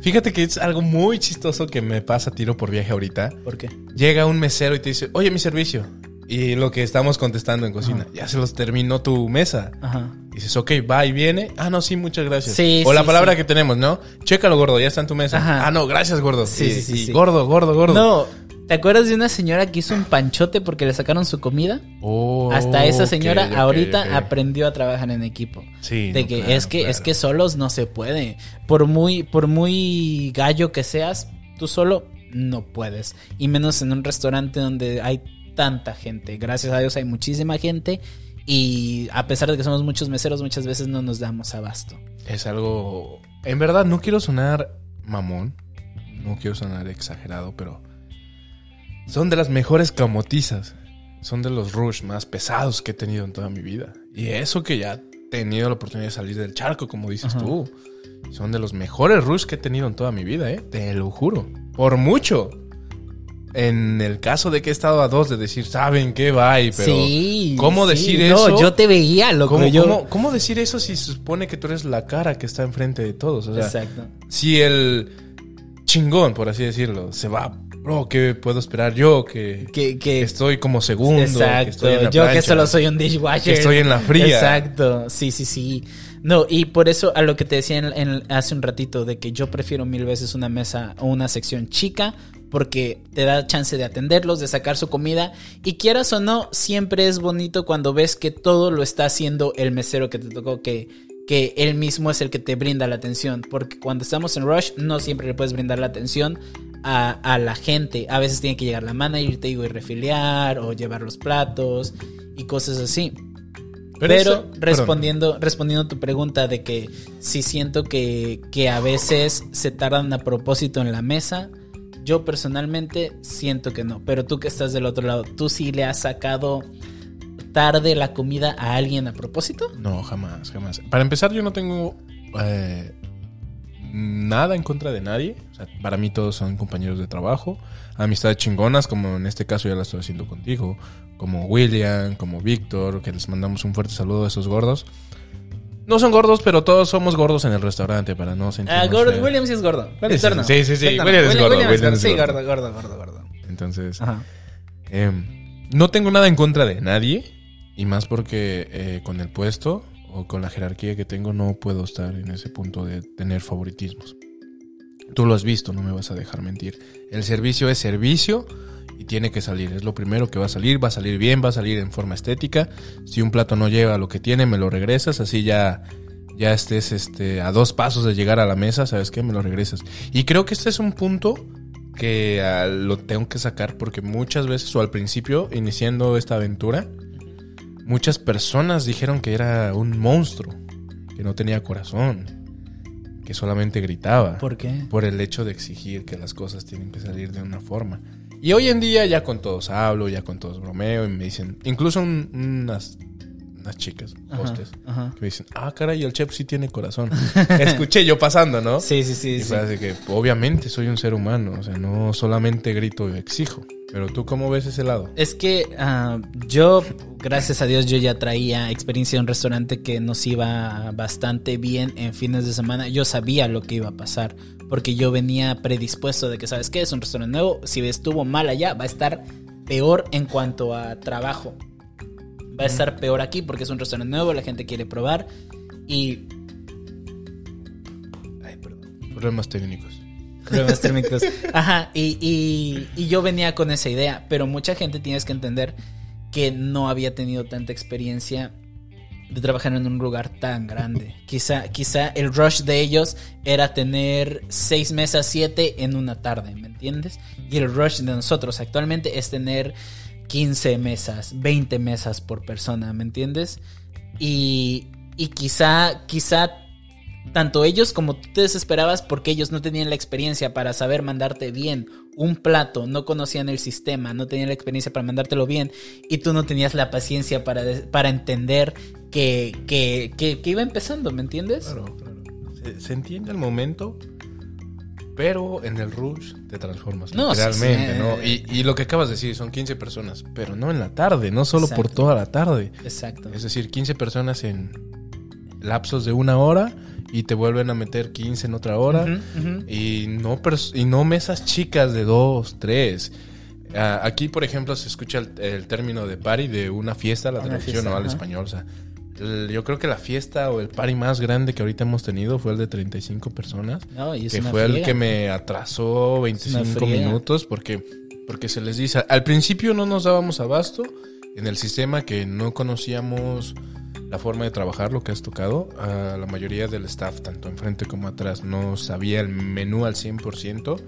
Fíjate que es algo muy chistoso que me pasa tiro por viaje ahorita. ¿Por qué? Llega un mesero y te dice, oye, mi servicio. Y lo que estamos contestando en cocina, ya se los terminó tu mesa. Ajá. Dices, ok, va y viene. Ah, no, sí, muchas gracias. Sí, o la sí, palabra sí. que tenemos, ¿no? Chécalo, gordo, ya está en tu mesa. Ajá. Ah, no, gracias, gordo. Sí, Y- sí, sí, y sí. Gordo, gordo, gordo. No, ¿te acuerdas de una señora que hizo un panchote porque le sacaron su comida? Oh, Hasta esa señora ahorita aprendió a trabajar en equipo. Sí, de no, que claro, es que es que solos no se puede. Por muy por muy gallo que seas, tú solo no puedes. Y menos en un restaurante donde hay tanta gente. Gracias a Dios hay muchísima gente y a pesar de que somos muchos meseros, muchas veces no nos damos abasto. Es algo... En verdad, no quiero sonar mamón. No quiero sonar exagerado, pero... Son de las mejores camotizas. Son de los rush más pesados que he tenido en toda mi vida. Y eso que ya he tenido la oportunidad de salir del charco, como dices Ajá. tú. Son de los mejores rush que he tenido en toda mi vida, ¿eh? Te lo juro. Por mucho. En el caso de que he estado a dos de decir, ¿saben qué? Bye, pero... sí. ¿cómo sí. decir no, eso? yo te veía, loco. ¿Cómo, yo... cómo- cómo decir eso si se supone que tú eres la cara que está enfrente de todos? O sea, Exacto. si el chingón, por así decirlo, se va, bro, ¿qué puedo esperar yo? Que, Que, estoy como segundo, que Exacto. estoy en la Yo que solo soy un dishwasher. Que estoy en la fría. Exacto. Sí, sí, sí. No, y por eso a lo que te decía en- en- hace un ratito, de que yo prefiero mil veces una mesa o una sección chica, porque te da chance de atenderlos, de sacar su comida. Y quieras o no, siempre es bonito cuando ves que todo lo está haciendo el mesero que te tocó, que, que él mismo es el que te brinda la atención. Porque cuando estamos en Rush, no siempre le puedes brindar la atención a, a la gente. A veces tiene que llegar la manager, te digo, y refiliar, o llevar los platos, y cosas así. Pero, respondiendo, respondiendo a tu pregunta de que si siento que, que a veces se tardan a propósito en la mesa, yo personalmente siento que no. Pero tú que estás del otro lado, ¿tú sí le has sacado tarde la comida a alguien a propósito? No, jamás, jamás. Para empezar, yo no tengo eh, nada en contra de nadie. O sea, para mí todos son compañeros de trabajo. Amistades chingonas, como en este caso ya la estoy haciendo contigo. Como William, como Víctor, que les mandamos un fuerte saludo a esos gordos. No son gordos, pero todos somos gordos en el restaurante para no sentirnos Ah, gordo. William sí es gordo. Víctor sí- no. sí, sí, sí, Víctor no. William es gordo, William es Sí, gordo. gordo, gordo, gordo, gordo. Entonces, Ajá. eh, no tengo nada en contra de nadie. Y más porque eh, con el puesto o con la jerarquía que tengo no puedo estar en ese punto de tener favoritismos. Tú lo has visto, no me vas a dejar mentir. El servicio es servicio y tiene que salir. Es lo primero que va a salir, va a salir bien, va a salir en forma estética. Si un plato no llega a lo que tiene, me lo regresas, así ya ya estés este a dos pasos de llegar a la mesa, ¿sabes qué? Me lo regresas. Y creo que este es un punto que ah, lo tengo que sacar porque muchas veces o al principio iniciando esta aventura muchas personas dijeron que era un monstruo, que no tenía corazón, que solamente gritaba ¿Por qué? por el hecho de exigir que las cosas tienen que salir de una forma. Y hoy en día ya con todos hablo, ya con todos bromeo y me dicen, incluso un- unas, unas chicas, Ajá, hostes, ajá. que me dicen, ah, caray, el chef sí tiene corazón. Escuché yo pasando, ¿no? Sí, sí, sí. Y sí. que, obviamente soy un ser humano, o sea, no solamente grito y exijo. Pero tú, ¿cómo ves ese lado? Es que ah, yo, gracias a Dios, yo ya traía experiencia en un restaurante que nos iba bastante bien en fines de semana. Yo sabía lo que iba a pasar, porque yo venía predispuesto de que, ¿sabes qué? Es un restaurante nuevo, si estuvo mal allá, va a estar peor en cuanto a trabajo. Va a estar peor aquí porque es un restaurante nuevo, la gente quiere probar y... Ay, perdón. Problemas técnicos. Problemas térmicos. Ajá, y, y- y yo venía con esa idea, pero mucha gente tienes que entender que no había tenido tanta experiencia de trabajar en un lugar tan grande. Quizá, quizá el rush de ellos era tener seis mesas, siete en una tarde, ¿me entiendes? Y el rush de nosotros actualmente es tener 15 mesas, 20 mesas por persona, ¿me entiendes? Y, y quizá, quizá tanto ellos como tú te desesperabas porque ellos no tenían la experiencia para saber mandarte bien un plato, no conocían el sistema, no tenían la experiencia para mandártelo bien y tú no tenías la paciencia para, para entender que, que, que- que iba empezando, ¿me entiendes? Claro, claro. Se, se entiende el momento, pero en el rush te transformas. No, sí. ¿no? Y, y lo que acabas de decir, son 15 personas, pero no en la tarde, no solo por toda la tarde. Exacto. Es decir, 15 personas en lapsos de una hora y te vuelven a meter 15 en otra hora. Y no, y no mesas chicas de dos, tres. Ah, aquí, por ejemplo, se escucha el, el término de party de una fiesta, la Una traducción fiesta, no al español. O sea, el- yo creo que la fiesta o el party más grande que ahorita hemos tenido fue el de 35 personas. No, y que fue el que me atrasó una 25 friega. minutos porque, porque se les dice, al principio no nos dábamos abasto en el sistema que no conocíamos la forma de trabajar, lo que has tocado. A la mayoría del staff, tanto enfrente como atrás, no sabía el menú al 100%.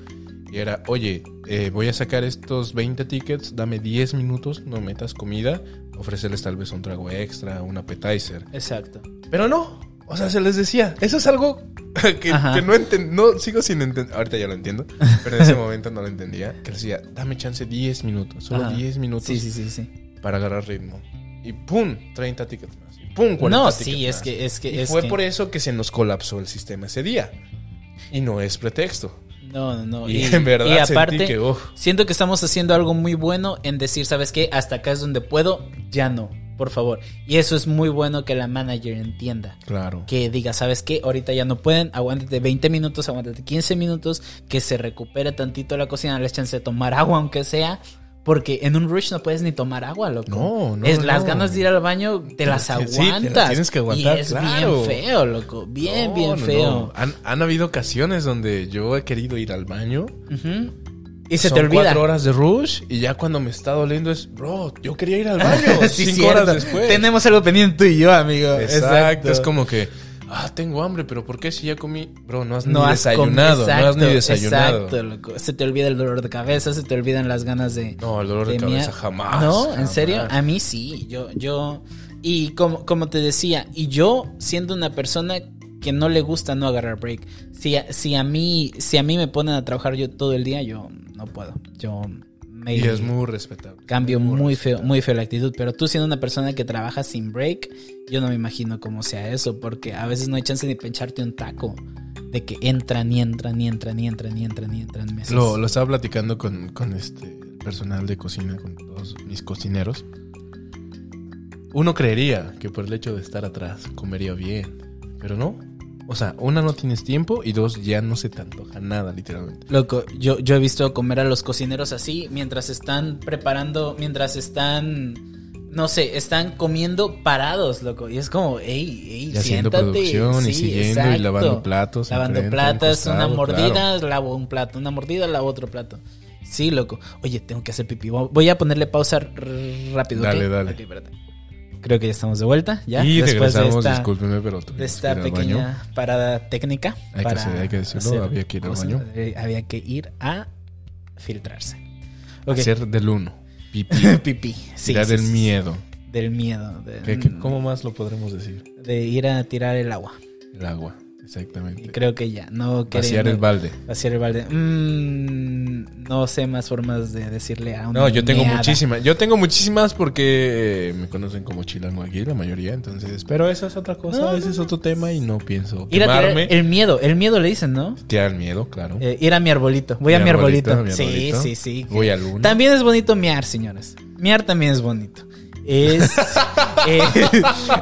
Y era, oye, eh, voy a sacar estos 20 tickets, dame 10 minutos, no metas comida, ofrecerles tal vez un trago extra, un appetizer. Exacto. Pero no, o sea, se les decía, eso es algo que, que no entiendo, no, sigo sin entender, ahorita ya lo entiendo, pero en ese momento no lo entendía, que decía, dame chance 10 minutos, solo Ajá. 10 minutos Sí, sí, sí, sí. para agarrar ritmo. Y pum, 30 tickets pum, 40 No, sí, es que, es que, Y es fue que- por eso que se nos colapsó el sistema ese día. Y no es pretexto. No, no, no. Y, en verdad y sentí aparte, que, uf, siento que estamos haciendo algo muy bueno en decir, ¿sabes qué? Hasta acá es donde puedo, ya no, por favor. Y eso es muy bueno que la manager entienda. claro. Que diga, ¿sabes qué? Ahorita ya no pueden, aguántate 20 minutos, aguántate 15 minutos, que se recupere tantito la cocina, les chance de tomar agua aunque sea. Porque en un rush no puedes ni tomar agua, loco. No, no, Es las no. ganas de ir al baño, te las Sí, te las aguantas. tienes que aguantar, Y es claro. bien feo, loco. Bien, No, bien feo. no. Han, han habido ocasiones donde yo he querido ir al baño Ujú. Y se Son te olvida. cuatro horas de rush y ya cuando me está doliendo es, bro, yo quería ir al baño. Sí, cinco cierto. horas después. Tenemos algo pendiente tú y yo, amigo. Exacto. Es como que, ah, tengo hambre, pero ¿por qué si ya comí? Bro, no has No ni has desayunado, no has ni exacto, desayunado. Exacto, loco. Se te olvida el dolor de cabeza, se te olvidan las ganas de. No, el dolor de, de cabeza jamás. No, en serio, a mí sí. Yo, yo. Y como, como te decía, y yo siendo una persona que no le gusta no agarrar break. Si, si a mí, si a mí me ponen a trabajar yo todo el día, yo no puedo. Yo me Y es muy respetable. cambio muy feo, muy feo la actitud. Pero tú siendo una persona que trabaja sin break, yo no me imagino cómo sea eso, porque a veces no hay chance ni pincharte un taco. De que entran y entran y entran y entran y entran y entran mesas. Lo, lo estaba platicando con, con este personal de cocina, con todos mis cocineros. Uno creería que por el hecho de estar atrás comería bien, pero no. O sea, una no tienes tiempo y dos ya no se te antoja nada, literalmente. Loco, yo, yo he visto comer a los cocineros así mientras están preparando, mientras están, no sé, están comiendo parados, loco. Y es como, ey, ey, Y haciendo siéntate. producción y Sí, siguiendo y lavando platos. Lavando un platos, una mordida, claro. lavo un plato, una mordida, lavo otro plato. Sí, loco. Oye, tengo que hacer pipí. Voy a ponerle pausa rápido. Dale, dale. Ok, espérate. Creo que ya estamos de vuelta, ¿ya? Y Después de regresamos, esta, discúlpeme, pero de esta que al baño. pequeña parada técnica. Hay que para hacer- hay que decirlo, hacer había que ir al baño. Había que ir a filtrarse. Ok. Hacer del uno. Pipí. Pipí. Sí, Tirar sí, del sí. miedo. Del miedo. De, ¿Qué- qué- ¿Cómo más lo podremos decir? de ir a tirar el agua. El agua, exactamente. Creo que ya. No Vaciar el balde. Vaciar el balde. Mm, no sé más formas de decirle a una No, yo tengo meada. muchísimas. Yo tengo muchísimas porque eh, me conocen como chilango aquí, la mayoría. Entonces, pero esa es otra cosa, No, ese es otro tema y no pienso Ir a el miedo. El miedo le dicen, ¿no? Tirar el miedo, claro. Eh, ir a mi arbolito. Voy a Mi arbolito, mi Sí, arbolito. sí, sí. Voy al uno. También es bonito miar, señores. Miar también es bonito. Es, eh,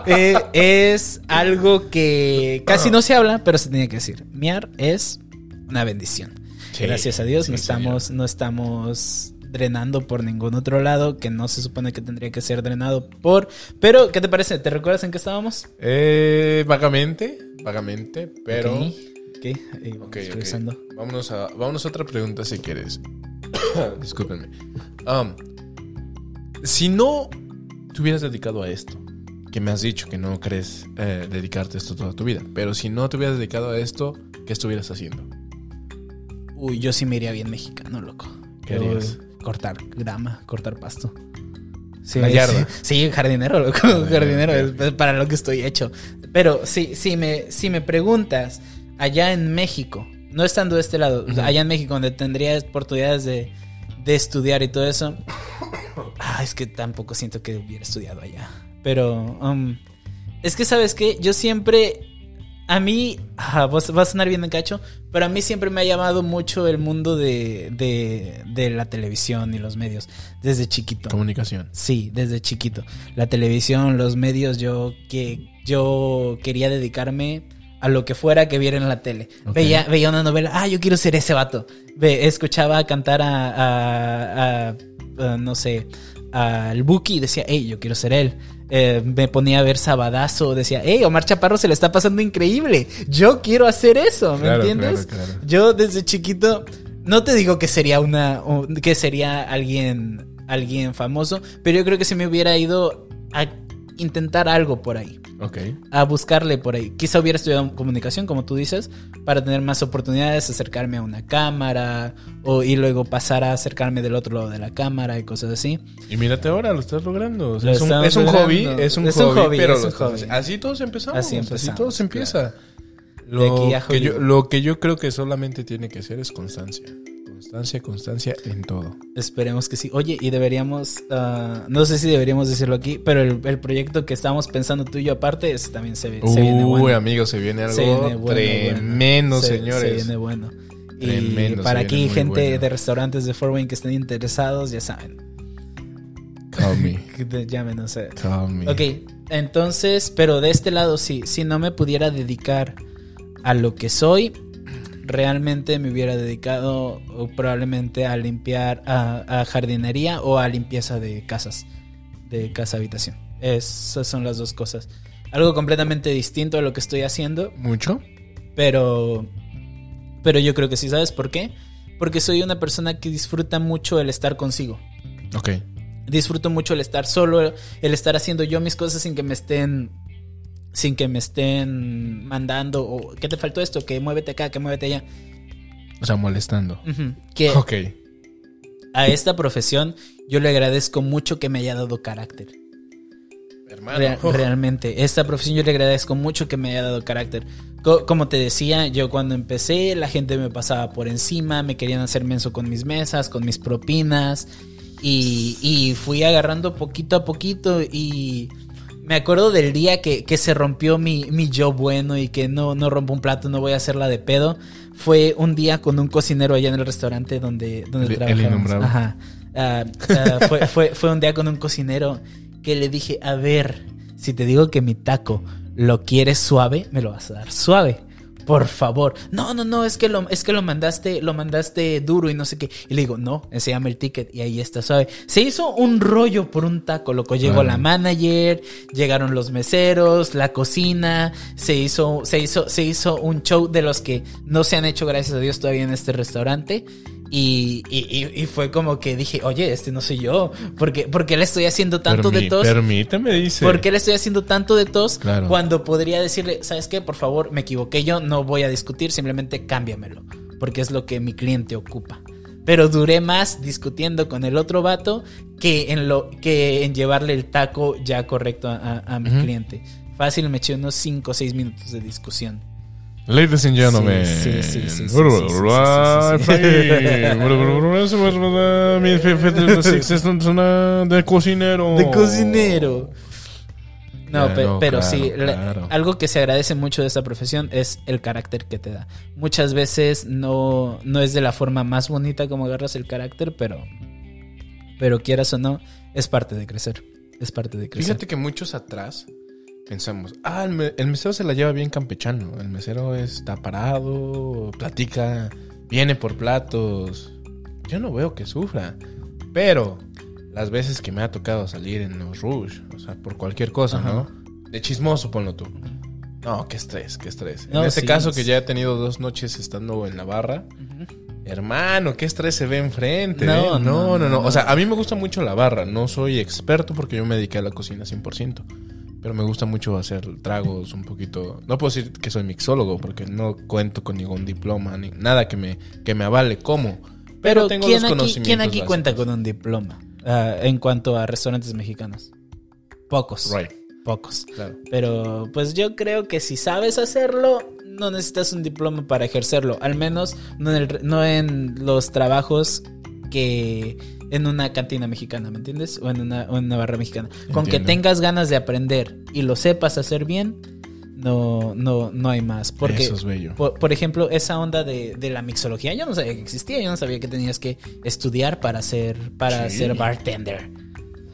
eh, es algo que casi no se habla, pero se tiene que decir. Miar es una bendición. Sí, Gracias a Dios no estamos, no estamos drenando por ningún otro lado que no se supone que tendría que ser drenado por. Pero, ¿qué te parece? ¿Te recuerdas en qué estábamos? Eh, vagamente, vagamente, pero. Ok, ok, ahí vamos Ok, ok. regresando. Vámonos a, vámonos a otra pregunta si quieres. Discúlpenme. Um, si no te hubieras dedicado a esto, que me has dicho que no crees eh, dedicarte a esto toda tu vida, pero si no te hubieras dedicado a esto, ¿qué estuvieras haciendo? Uy, yo sí me iría bien mexicano, loco. ¿Qué harías? Cortar grama, cortar pasto. Sí, La yarda. Sí, sí, jardinero, loco. Ah, jardinero, es para lo que estoy hecho. Pero sí, sí me, si me preguntas, allá en México, no estando de este lado, allá en México, donde tendría oportunidades de, de estudiar y todo eso, ah, es que tampoco siento que hubiera estudiado allá. Pero, um, es que, ¿sabes qué? Yo siempre, a mí, ah, vas- va a sonar bien en cacho, pero a mí siempre me ha llamado mucho el mundo de, de, de la televisión y los medios, desde chiquito. Comunicación. Sí, desde chiquito. La televisión, los medios, yo que yo quería dedicarme a lo que fuera que viera en la tele. Veía, veía una novela, ah, yo quiero ser ese vato. Ve, escuchaba cantar a, a- a- a, no sé, al Buki y decía, hey, yo quiero ser él. Eh, me ponía a ver Sabadazo, decía, hey, Omar Chaparro se le está pasando increíble. Yo quiero hacer eso, ¿me Claro, entiendes? claro, claro. Yo desde chiquito, no te digo que sería una, que sería alguien, alguien famoso, pero yo creo que si me hubiera ido a intentar algo por ahí, Ok. a buscarle por ahí. Quizá hubiera estudiado comunicación, como tú dices, para tener más oportunidades, acercarme a una cámara, o, y luego pasar a acercarme del otro lado de la cámara y cosas así. Y mírate ahora, lo estás logrando. O sea, Lo es, un, estamos es un logrando. hobby, es un Es un hobby, pero es un hobby. así todos empezamos. Así Así, empezamos, todos claro. empieza. Lo, que yo, lo que yo creo que solamente tiene que ser es constancia. Constancia, constancia en todo. Esperemos que sí. Oye, y deberíamos, ah, no sé si deberíamos decirlo aquí, pero el, el proyecto que estábamos pensando tú y yo aparte, ese también se, ve- se viene Uy, bueno. amigo, se viene algo Se viene bueno, tremendo, bueno. Se- señores. Se viene bueno. Y Tremendo, para aquí, gente de restaurantes de Fort Wayne que estén interesados, ya saben. Call me, sea. call me. Ok, entonces, pero de este lado sí, si no me pudiera dedicar a lo que soy, realmente me hubiera dedicado probablemente a limpiar, a, a jardinería o a limpieza de casas, de casa habitación. Esas son las dos cosas. Algo completamente distinto a lo que estoy haciendo, ¿Mucho? pero, pero yo creo que sí, ¿sabes por qué? Porque soy una persona que disfruta mucho el estar consigo. Ok. Disfruto mucho el estar solo, el estar haciendo yo mis cosas sin que me estén sin que me estén mandando o que te faltó esto, que muévete acá, que muévete allá. O sea, molestando. Que Ok. a esta profesión yo le agradezco mucho que me haya dado carácter. Hermano. Rea- realmente, esta profesión yo le agradezco mucho que me haya dado carácter. Co- como te decía, yo cuando empecé, la gente me pasaba por encima, me querían hacer menso con mis mesas, con mis propinas. Y, y fui agarrando poquito a poquito y me acuerdo del día que, que se rompió mi, mi yo bueno y que no, no rompo un plato, no voy a hacerla de pedo. Fue un día con un cocinero allá en el restaurante donde, donde innombrable. Ajá. Ah, ah, fue, fue, fue un día con un cocinero que le dije, a ver, si te digo que mi taco lo quieres suave, me lo vas a dar suave. Por favor. No, no, no, es que lo, es que lo mandaste, lo mandaste duro y no sé qué. Y le digo, no, enséñame el ticket y ahí está suave. Se hizo un rollo por un taco, loco. Llegó la manager, llegaron los meseros, la cocina, se hizo, se hizo, se hizo un show de los que no se han hecho, gracias a Dios, todavía en este restaurante. Y, y- y- fue como que dije, oye, este no soy yo. Porque, porque le estoy haciendo tanto de tos. Permíteme, dice. ¿Por qué le estoy haciendo tanto de tos Claro. cuando podría decirle, ¿sabes qué? Por favor, me equivoqué yo, no voy a discutir, simplemente cámbiamelo, porque es lo que mi cliente ocupa. Pero duré más discutiendo con el otro vato que en, lo, que en llevarle el taco ya correcto a, a- a mi cliente. Fácil, me eché unos 5 o 6 minutos de discusión. Ladies and gentlemen. Sí, sí, sí. De cocinero. De cocinero. No, claro, pe pero claro, sí, claro. algo que se agradece mucho de esta profesión es el carácter que te da. Muchas veces no, no es de la forma más bonita como agarras el carácter, pero, pero quieras o no, es parte de crecer. Es parte de crecer. Fíjate que muchos atrás pensamos, ah, el, me- el mesero se la lleva bien campechano. El mesero está parado, platica, viene por platos. Yo no veo que sufra. Pero las veces que me ha tocado salir en los rush, o sea, por cualquier cosa, Ajá. ¿no? De chismoso, ponlo tú. No, qué estrés, qué estrés. No, en este sí, caso que ya he tenido dos noches estando en la barra. Hermano, qué estrés se ve enfrente. No, ¿eh? no, no, no, no, no. O sea, a mí me gusta mucho la barra. No soy experto porque yo me dediqué a la cocina 100%. Pero me gusta mucho hacer tragos un poquito. No puedo decir que soy mixólogo porque no cuento con ningún diploma ni nada que me, que me avale cómo. Pero, Pero tengo ¿quién los aquí, conocimientos. quién aquí cuenta con un diploma ah, en cuanto a restaurantes mexicanos? Pocos. Right, Pocos. claro. Pero pues yo creo que si sabes hacerlo, no necesitas un diploma para ejercerlo. Al menos no en, el- no en los trabajos que en una cantina mexicana, ¿me entiendes? O en una, o en una barra mexicana. Con que tengas ganas de aprender y lo sepas hacer bien, no, no, no hay más. Porque, Eso es bello. por, por ejemplo, esa onda de, de la mixología, yo no sabía que existía, yo no sabía que tenías que estudiar para ser, para Sí. ser bartender.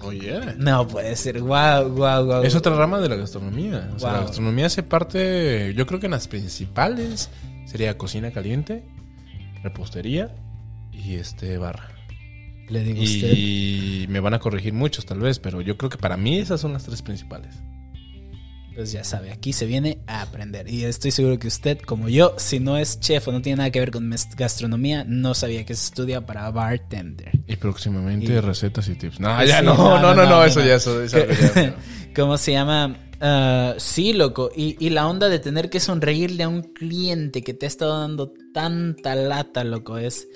Oh, yeah. No puede ser, wow, wow, wow. Es otra rama de la gastronomía. O sea, la gastronomía hace parte, yo creo que en las principales sería cocina caliente, repostería y este barra. Le digo a usted. Y me van a corregir muchos tal vez, pero yo creo que para mí esas son las tres principales. Pues ya sabe, aquí se viene a aprender. Y estoy seguro que usted, como yo, si no es chef o no tiene nada que ver con gastronomía, no sabía que se estudia para bartender. Y próximamente Y- recetas y tips. No, ya sí, no, no, no, no, eso no. ya eso, es algo ya, ¿Cómo se llama? Ah, sí, loco. Y, y la onda de tener que sonreírle a un cliente que te ha estado dando tanta lata, loco, es,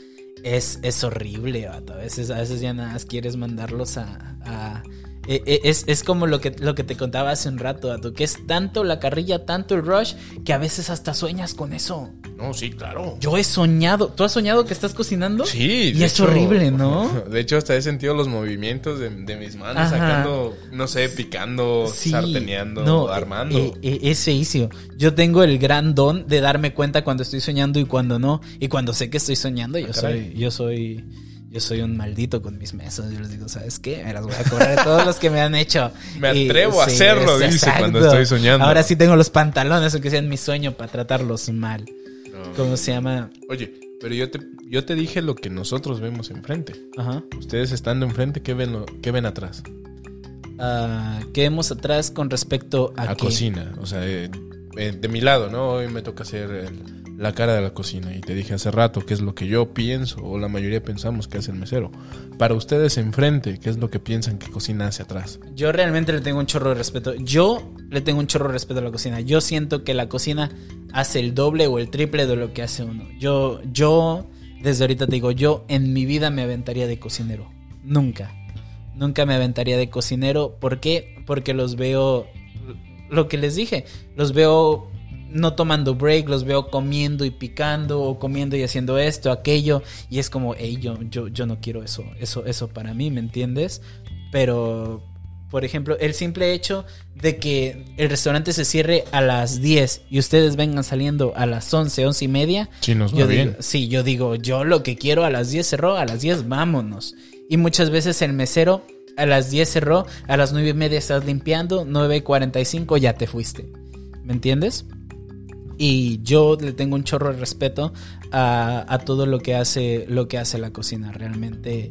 es, es horrible, vato. A veces, a veces ya nada más quieres mandarlos a... a- e- e- es, es como lo que, lo que te contaba hace un rato, vato, que es tanto la carrilla, tanto el rush, que a veces hasta sueñas con eso. No, sí, claro. Yo he soñado. ¿Tú has soñado que estás cocinando? Sí, Y es horrible, ¿no? De hecho, hasta he sentido los movimientos de, de mis manos Ajá. sacando, no sé, picando, Sí, sarteneando, no, armando. eh, eh, es feísimo. Yo tengo el gran don de darme cuenta cuando estoy soñando y cuando no. Y cuando sé que estoy soñando, yo Ah, caray. soy, yo soy, yo soy un maldito con mis mesas. Yo les digo, ¿sabes qué? Me las voy a cobrar de todos los que me han hecho. Me Y- atrevo a hacerlo, dice, cuando estoy soñando. Ahora sí tengo los pantalones, aunque sean mi sueño, para tratarlos mal. No. ¿Cómo se llama? Oye, pero yo te, yo te dije lo que nosotros vemos enfrente. Ajá. Ustedes estando enfrente, ¿qué ven, lo- qué ven atrás? Ah, ¿Qué vemos atrás con respecto a, A, qué? cocina. O sea, eh, eh, de mi lado, ¿no? Hoy me toca hacer el la cara de la cocina. Y te dije hace rato qué es lo que yo pienso, o la mayoría pensamos que hace el mesero. Para ustedes enfrente, ¿qué es lo que piensan que cocina hacia atrás? Yo realmente le tengo un chorro de respeto. Yo le tengo un chorro de respeto a la cocina. Yo siento que la cocina hace el doble o el triple de lo que hace uno. Yo, yo, desde ahorita te digo, yo en mi vida me aventaría de cocinero. Nunca. Nunca me aventaría de cocinero. ¿Por qué? Porque los veo, lo que les dije, los veo no tomando break, los veo comiendo y picando o comiendo y haciendo esto, aquello y es como, hey, yo, yo, yo no quiero eso, eso, eso para mí, ¿me entiendes? Pero, por ejemplo, el simple hecho de que el restaurante se cierre a las 10 y ustedes vengan saliendo a las 11, 11 y media. Sí, nos va yo bien. Digo, sí, yo digo, yo lo que quiero a las 10 cerró, a las 10 vámonos. Y muchas veces el mesero a las 10 cerró, a las 9 y media estás limpiando, 9.45 ya te fuiste. ¿Me entiendes? Y yo le tengo un chorro de respeto a, a todo lo que hace lo que hace la cocina realmente.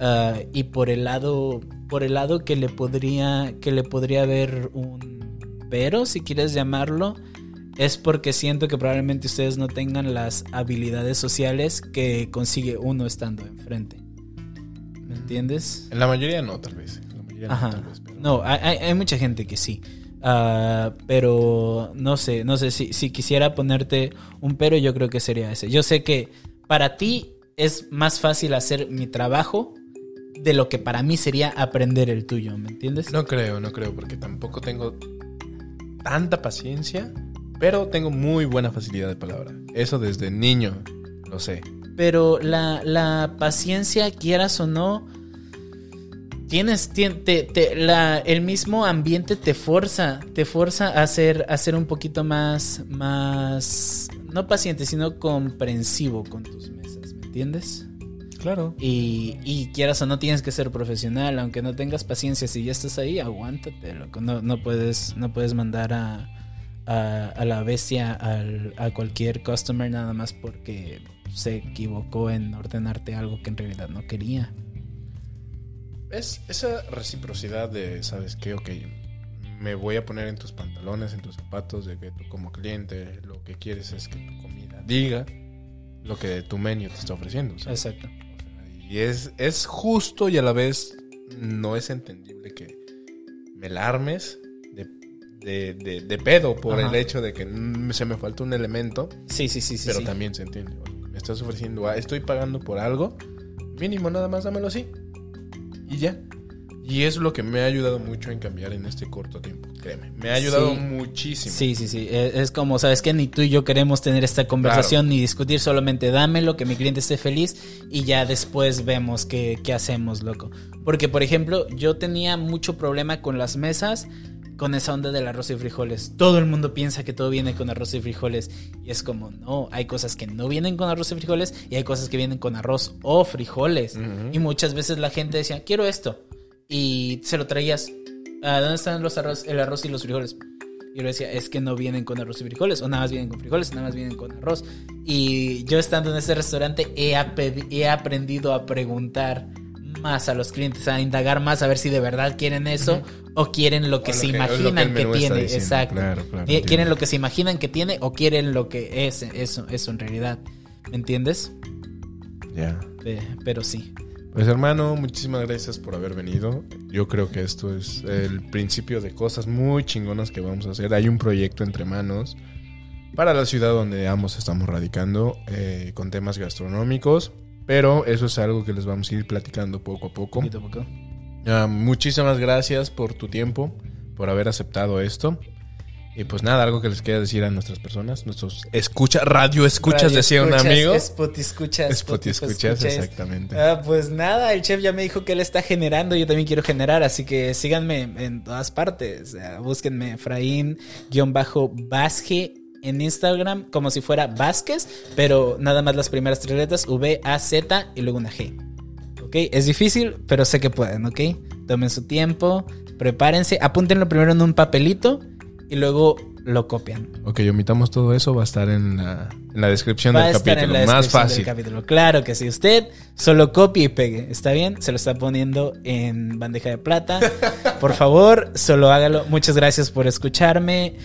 Uh, y por el lado por el lado que le podría que le podría haber un pero si quieres llamarlo es porque siento que probablemente ustedes no tengan las habilidades sociales que consigue uno estando enfrente. ¿Me entiendes? En la mayoría no, tal vez. En la mayoría Ajá. no, tal vez, pero- No, hay, hay- hay mucha gente que sí. Ah, pero no sé, no sé si, si quisiera ponerte un pero, yo creo que sería ese. Yo sé que para ti es más fácil hacer mi trabajo de lo que para mí sería aprender el tuyo, ¿me entiendes? No creo, no creo, porque tampoco tengo tanta paciencia, pero tengo muy buena facilidad de palabra. Eso desde niño, lo sé. Pero la, la paciencia, quieras o no, tienes, tien- te- te- la- el mismo ambiente te forza, te forza a ser, a ser un poquito más, más, no paciente, sino comprensivo con tus mesas, ¿me entiendes? Claro. Y, y quieras o no tienes que ser profesional, aunque no tengas paciencia, si ya estás ahí, aguántate, loco. No, no puedes, no puedes mandar a, a, a la bestia al- a cualquier customer nada más porque se equivocó en ordenarte algo que en realidad no quería. Es esa reciprocidad de, ¿sabes qué? Ok, me voy a poner en tus pantalones, en tus zapatos, de que tú como cliente lo que quieres es que tu comida diga lo que tu menú te está ofreciendo. ¿sabes? Exacto. Y es, es justo y a la vez no es entendible que me la armes de, de, de- de pedo por Ajá. el hecho de que mm, se me falta un elemento, Sí, sí, sí, sí. pero sí. también se entiende. Oye, me estás ofreciendo, a- estoy pagando por algo, mínimo nada más dámelo así. Y ya. Y es lo que me ha ayudado mucho en cambiar en este corto tiempo, créeme. Me ha ayudado Sí. muchísimo. Sí, sí, sí. Es, es como, ¿sabes qué? Ni tú y yo queremos tener esta conversación ni discutir, solamente dámelo, que mi cliente esté feliz y ya después vemos qué, qué hacemos, loco. Porque, por ejemplo, yo tenía mucho problema con las mesas, con esa onda del arroz y frijoles. Todo el mundo piensa que todo viene con arroz y frijoles y es como, no, hay cosas que no vienen con arroz y frijoles y hay cosas que vienen con arroz o frijoles. Y muchas veces la gente decía, quiero esto. Y se lo traías. ¿A dónde están los arroz, el arroz y los frijoles? Y yo le decía, es que no vienen con arroz y frijoles, o nada más vienen con frijoles, o nada más vienen con arroz. Y yo estando en ese restaurante he aprendido a preguntar más a los clientes, a indagar más, a ver si de verdad quieren eso o quieren lo que O se que- lo que imaginan que, está tiene. diciendo. Exacto. Claro, claro, Qui- entiendo. quieren lo que se imaginan que tiene o quieren lo que es eso, eso en realidad. ¿Me entiendes? Ya. Eh, pero sí. Pues hermano, muchísimas gracias por haber venido. Yo creo que esto es el principio de cosas muy chingonas que vamos a hacer. Hay un proyecto entre manos para la ciudad donde ambos estamos radicando eh, con temas gastronómicos. Pero eso es algo que les vamos a ir platicando poco a poco. Poquito a poco. Muchísimas gracias por tu tiempo, por haber aceptado esto. Y pues nada, algo que les quiera decir a nuestras personas, nuestros escucha, radio escuchas, Radio decía un escuchas, amigo. Spot escuchas. Spot escuchas, exactamente. Ah, pues nada, el chef ya me dijo que él está generando, yo también quiero generar, así que síganme en todas partes. Búsquenme Efraín-Vázquez en Instagram como si fuera Vázquez, pero nada más las primeras tres letras, V-A-Z y luego una G. ¿Ok? Es difícil, pero sé que pueden, ¿ok? Tomen su tiempo, prepárense, apúntenlo primero en un papelito y luego lo copian. Ok, omitamos todo eso, va a estar en la, en la descripción Va a del estar capítulo. en la Más descripción del fácil. capítulo. Claro que sí. Usted solo copie y pegue. ¿Está bien? Se lo está poniendo en bandeja de plata. Por favor, solo hágalo. Muchas gracias por escucharme.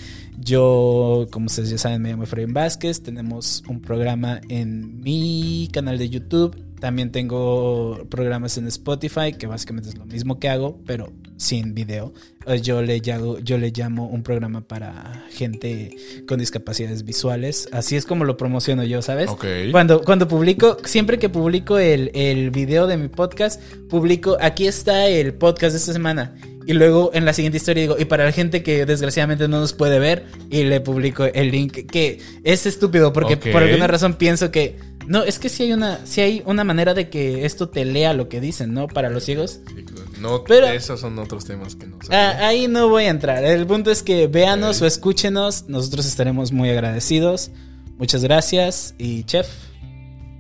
Yo, como ustedes ya saben, me llamo Efraín Vázquez. Tenemos un programa en mi canal de YouTube. También tengo programas en Spotify, que básicamente es lo mismo que hago, pero sin video. Eh, Yo le, llamo, yo le llamo un programa para gente con discapacidades visuales. Así es como lo promociono yo, ¿sabes? Ok. Cuando, cuando publico, siempre que publico el, el video de mi podcast, publico, aquí está el podcast de esta semana. Y luego en la siguiente historia digo, y para la gente que desgraciadamente no nos puede ver, y le publico el link, que es estúpido, porque Ok. por alguna razón pienso que, no, es que si hay una, si hay una manera de que esto te lea lo que dicen, ¿no? Para los ciegos. Sí, claro. No, Pero- esos son otros temas que no Ah, sabía. ahí no voy a entrar. El punto es que véanos Ok. o escúchenos. Nosotros estaremos muy agradecidos. Muchas gracias. Y chef,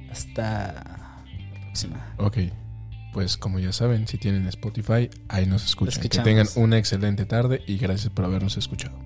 hasta la próxima. Ok. Pues como ya saben, si tienen Spotify, ahí nos escuchan. Que tengan una excelente tarde y gracias por habernos escuchado.